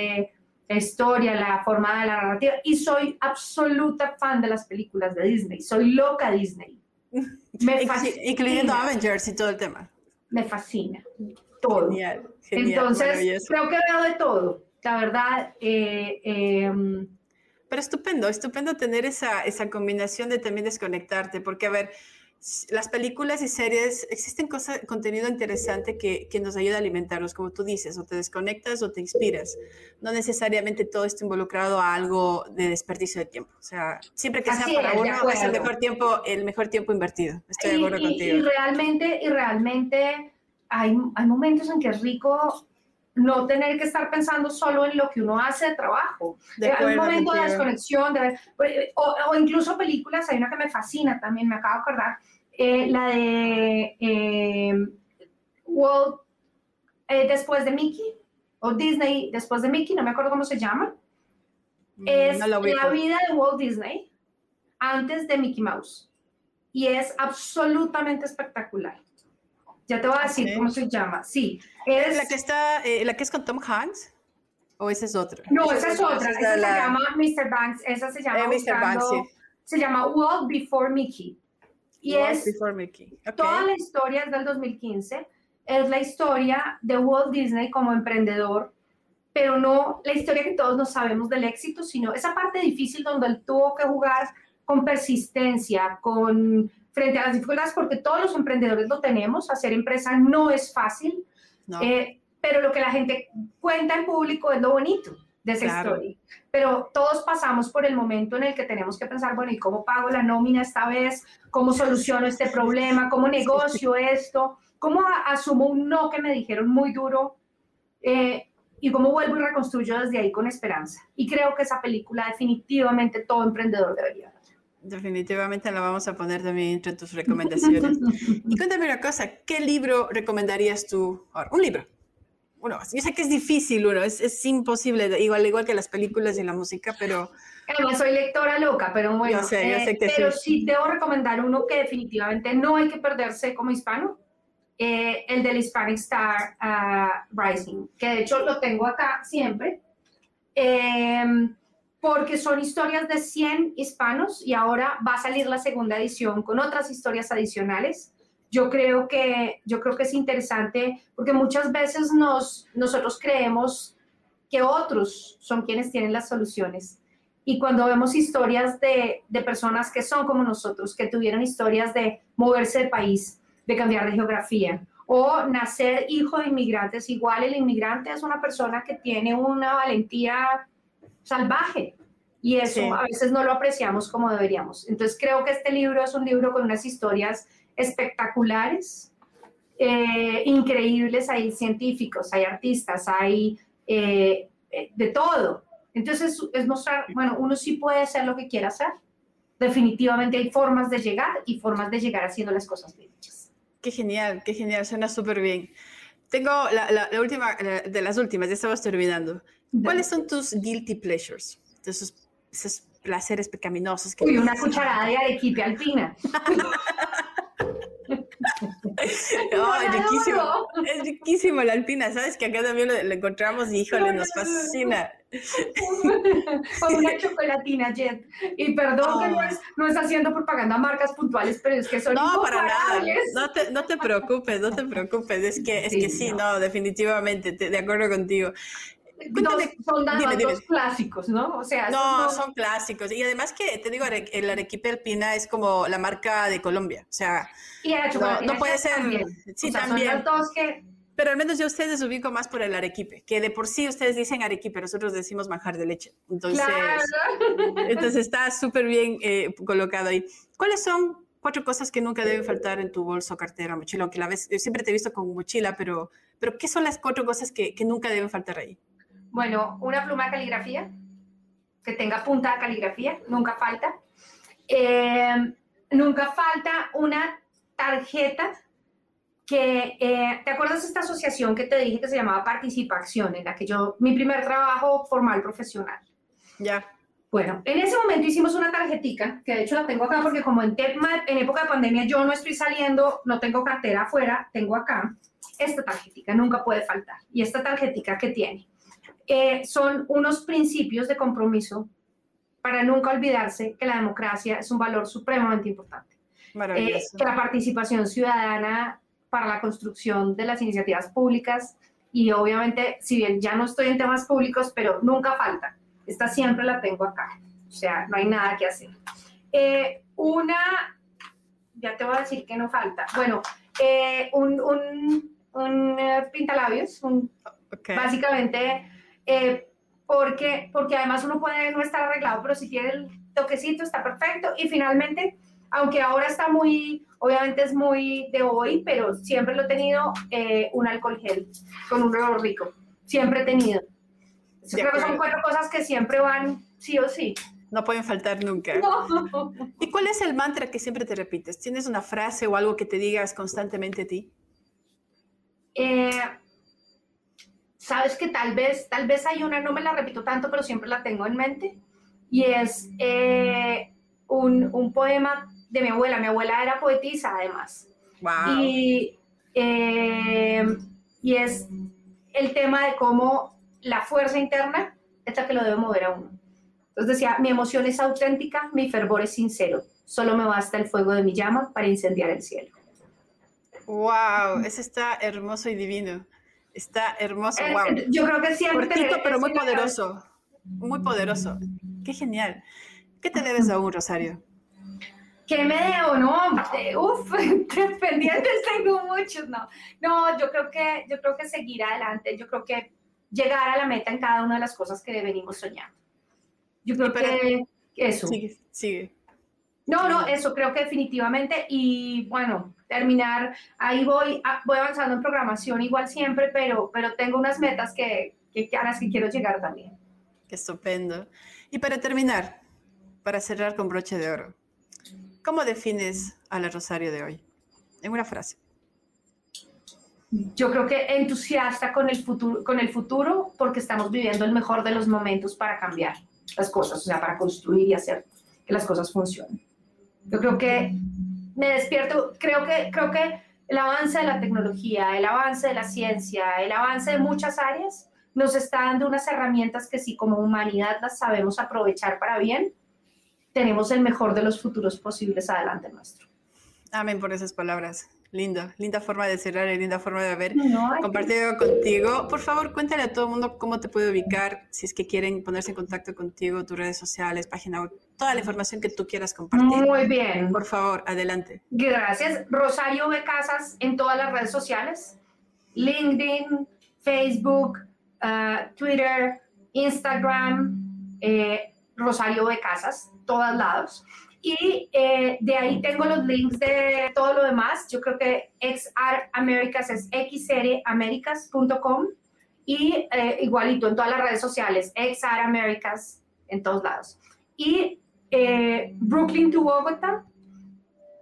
historia, la forma de la narrativa. Y soy absoluta fan de las películas de Disney. Soy loca Disney. <laughs> Me Incluyendo Avengers y todo el tema. Me fascina. Todo. Genial, Entonces, creo que veo de todo. La verdad, eh, em, pero estupendo, estupendo tener esa, esa combinación de también desconectarte, porque a ver, las películas y series, existen cosas, contenido interesante que, que, nos ayuda a alimentarnos, como tú dices, o te desconectas o te inspiras. No necesariamente todo está involucrado a algo de desperdicio de tiempo. O sea, siempre que sea para uno, es el mejor tiempo, el mejor tiempo invertido. Estoy de acuerdo contigo. Y realmente, y realmente hay, hay momentos en que es rico no tener que estar pensando solo en lo que uno hace de trabajo. De hay un momento de desconexión, de, o, incluso películas, hay una que me fascina también, me acabo de acordar, eh, la de eh, Walt eh, después de Mickey, o Disney después de Mickey, no me acuerdo cómo se llama. Mm, es la vida de Walt Disney antes de Mickey Mouse. Y es absolutamente espectacular. Ya te voy a decir cómo se llama. Sí. Es la que está, eh, la que es con Tom Hanks. ¿O esa es otra? No, esa es otra. Esa, se llama Mr. Banks. Esa se llama. Eh, Mr. Banks, Se llama Walt Before Mickey. Y es. Before Mickey. Toda la historia es del 2015. Es la historia de Walt Disney como emprendedor, pero no la historia que todos nos sabemos del éxito, sino esa parte difícil donde él tuvo que jugar con persistencia, con frente a las dificultades, porque todos los emprendedores lo tenemos, hacer empresa no es fácil, eh, pero lo que la gente cuenta en público es lo bonito de esa historia. Pero todos pasamos por el momento en el que tenemos que pensar, bueno, ¿y cómo pago la nómina esta vez? ¿Cómo soluciono este problema? ¿Cómo negocio esto? ¿Cómo asumo un no que me dijeron muy duro? Eh, y cómo vuelvo y reconstruyo desde ahí con esperanza. Y creo que esa película definitivamente todo emprendedor debería Definitivamente la vamos a poner también entre tus recomendaciones. y cuéntame una cosa, ¿qué libro recomendarías tú ahora? Un libro. Uno, yo sé que es difícil uno, es, es imposible, igual, igual que las películas y la música, pero... Soy lectora loca, pero bueno. Yo sé, yo sé que pero sí. debo recomendar uno que definitivamente no hay que perderse como hispano, eh, el del Hispanic Star uh, Rising, que de hecho lo tengo acá siempre. Eh, porque son historias de 100 hispanos y ahora va a salir la segunda edición con otras historias adicionales. Yo creo que, yo creo que es interesante porque muchas veces nos, nosotros creemos que otros son quienes tienen las soluciones. Y cuando vemos historias de, de personas que son como nosotros, que tuvieron historias de moverse de país, de cambiar de geografía, o nacer hijo de inmigrantes, igual el inmigrante es una persona que tiene una valentía salvaje. Y eso a veces no lo apreciamos como deberíamos. Entonces creo que este libro es un libro con unas historias espectaculares, eh, increíbles. Hay científicos, hay artistas, hay eh, eh, de todo. Entonces es mostrar, bueno, uno sí puede hacer lo que quiera hacer. Definitivamente hay formas de llegar y formas de llegar haciendo las cosas bien hechas. Qué genial, qué genial, suena súper bien. Tengo la, última, de las últimas, ya estamos terminando. ¿Cuáles son tus guilty pleasures? esos, esos placeres pecaminosos. Que Uy, una cucharada de arequipe alpina. <laughs> No, es riquísimo. Es riquísimo la alpina. Sabes que acá también lo, encontramos y híjole, nos fascina. <laughs> O una <laughs> chocolatina, Jet. Y perdón que no es, no es haciendo propaganda a marcas puntuales, pero es que son No, para nada. No te, no te preocupes, no te preocupes. Es que, es que sí, no, definitivamente, de acuerdo contigo son dos clásicos, ¿no? O sea, no, son, clásicos. Y además que, te digo, el arequipe alpina es como la marca de Colombia. O sea, no, puede ser... Sí, también. Pero al menos yo ustedes ubico más por el arequipe, que de por sí ustedes dicen arequipe, nosotros decimos manjar de leche. Entonces, entonces está súper bien eh, colocado ahí. ¿Cuáles son cuatro cosas que nunca deben faltar en tu bolso, cartera, mochila? Aunque la vez, yo siempre te he visto con mochila, pero, pero ¿qué son las cuatro cosas que, que nunca deben faltar ahí? Bueno, una pluma de caligrafía. que tenga punta de caligrafía, nunca falta. Eh, nunca falta una tarjeta que, eh, ¿te acuerdas de esta asociación que te dije que se llamaba Participación, en la que yo, mi primer trabajo formal profesional? Ya. Bueno, en ese momento hicimos una tarjetica, que de hecho la tengo acá porque como en, en época de pandemia yo no estoy saliendo, no tengo cartera afuera, tengo acá. Esta tarjetica nunca puede faltar. ¿Y esta tarjetica que tiene? Eh, son unos principios de compromiso para nunca olvidarse que la democracia es un valor supremamente importante. Eh, que la participación ciudadana para la construcción de las iniciativas públicas y obviamente, si bien ya no estoy en temas públicos, pero nunca falta. Esta siempre la tengo acá. O sea, no hay nada que hacer. Eh, una, ya te voy a decir que no falta. Bueno, eh, un, un, un uh, pintalabios, un, básicamente, eh, porque, porque además uno puede no estar arreglado, pero si tiene el toquecito está perfecto. Y finalmente, aunque ahora está muy, obviamente es muy de hoy, pero siempre lo he tenido, eh, un alcohol gel con un olor rico. Siempre he tenido. creo que son cuatro cosas que siempre van sí o sí. No pueden faltar nunca. ¿Y cuál es el mantra que siempre te repites? ¿Tienes una frase o algo que te digas constantemente a ti? Eh, Sabes que tal vez, tal vez hay una, no me la repito tanto, pero siempre la tengo en mente. Y es eh, un, un poema de mi abuela. Mi abuela era poetisa, además. Y, eh, y es el tema de cómo la fuerza interna es la que lo debe mover a uno. Entonces decía, mi emoción es auténtica, mi fervor es sincero. Solo me basta el fuego de mi llama para incendiar el cielo. ¡Wow! Eso está hermoso y divino. Está hermoso, wow. Eh, yo creo que siempre... Cortito, pero muy poderoso. Muy poderoso. Qué genial. ¿Qué te debes a un Rosario? ¿Qué me debo? No, uf, <laughs> pendientes <laughs> tengo muchos, no. No, yo creo que, yo creo que seguir adelante, yo creo que llegar a la meta en cada una de las cosas que venimos soñando. Yo creo que eso. Sigue, sigue. No, no, eso creo que definitivamente. Y bueno, terminar, ahí voy, ah, voy avanzando en programación igual siempre, pero, pero tengo unas metas que, que, a las que quiero llegar también. Qué estupendo. Y para terminar, para cerrar con broche de oro, ¿Cómo defines a la Rosario de hoy? En una frase. Yo creo que entusiasta con el futuro, con el futuro porque estamos viviendo el mejor de los momentos para cambiar las cosas, o sea, para construir y hacer que las cosas funcionen. Yo creo que me despierto, creo que, creo que el avance de la tecnología, el avance de la ciencia, el avance de muchas áreas nos está dando unas herramientas que si como humanidad las sabemos aprovechar para bien, tenemos el mejor de los futuros posibles adelante nuestro. Amén por esas palabras. Lindo, linda forma de cerrar y linda forma de haber compartido contigo. Por favor, cuéntale a todo el mundo cómo te puede ubicar, si es que quieren ponerse en contacto contigo, tus redes sociales, página web, toda la información que tú quieras compartir. Muy bien. Por favor, adelante. Gracias. Rosario B. Casas en todas las redes sociales, LinkedIn, Facebook, uh, Twitter, Instagram, eh, Rosario B. Casas todos lados. Y eh, de ahí tengo los links de todo lo demás. Yo creo que XR Americas es xramericas.com y eh, igualito en todas las redes sociales, XR Americas en todos lados. Y eh, Brooklyn to Bogotá,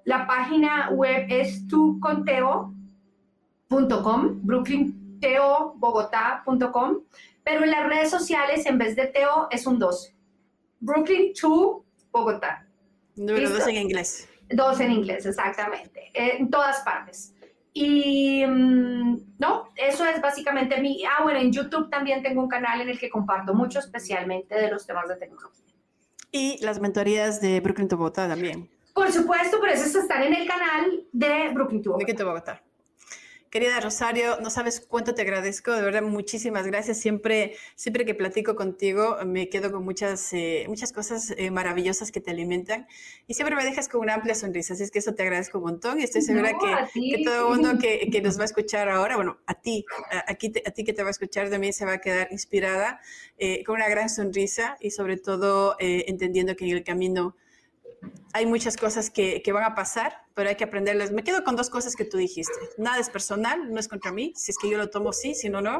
la página web es tuconteo.com, brooklynteobogotá.com, pero en las redes sociales en vez de teo es un 2. Brooklyn to Bogotá. Número dos en inglés. Dos en inglés, exactamente. En todas partes. Y mm, no, eso es básicamente mi. Ah, bueno, en YouTube también tengo un canal en el que comparto mucho, especialmente de los temas de tecnología. Y las mentorías de Brooklyn to Bogotá también. Por supuesto, pero esas están en el canal de Brooklyn to Bogotá. Brooklyn to Bogotá. Querida Rosario, no sabes cuánto te agradezco, de verdad, muchísimas gracias. Siempre, siempre que platico contigo me quedo con muchas, eh, muchas cosas eh, maravillosas que te alimentan y siempre me dejas con una amplia sonrisa, así es que eso te agradezco un montón y estoy segura que, todo el mundo que, que, nos va a <laughs> escuchar ahora, bueno, a ti, a, aquí a ti que te va a escuchar también se va a quedar inspirada eh, con una gran sonrisa y sobre todo entendiendo que en el camino hay muchas cosas que, van a pasar, pero hay que aprenderlas. Me quedo con dos cosas que tú dijiste. Nada es personal, no es contra mí. Si es que yo lo tomo, sí, si no, no.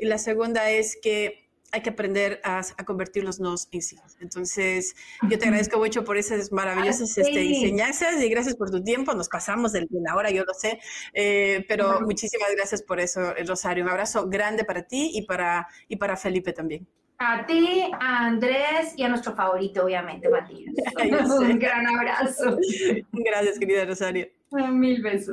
Y la segunda es que hay que aprender a, convertir los nos en sí. Entonces, yo te agradezco mucho por esas maravillosas este, enseñanzas y gracias por tu tiempo. Nos pasamos de la hora, yo lo sé, eh, pero muchísimas gracias por eso, Rosario. Un abrazo grande para ti y para, y para Felipe también. A ti, a Andrés y a nuestro favorito, obviamente, Matías. <laughs> <laughs> Un gran abrazo. Gracias, querida Rosario. Mil besos.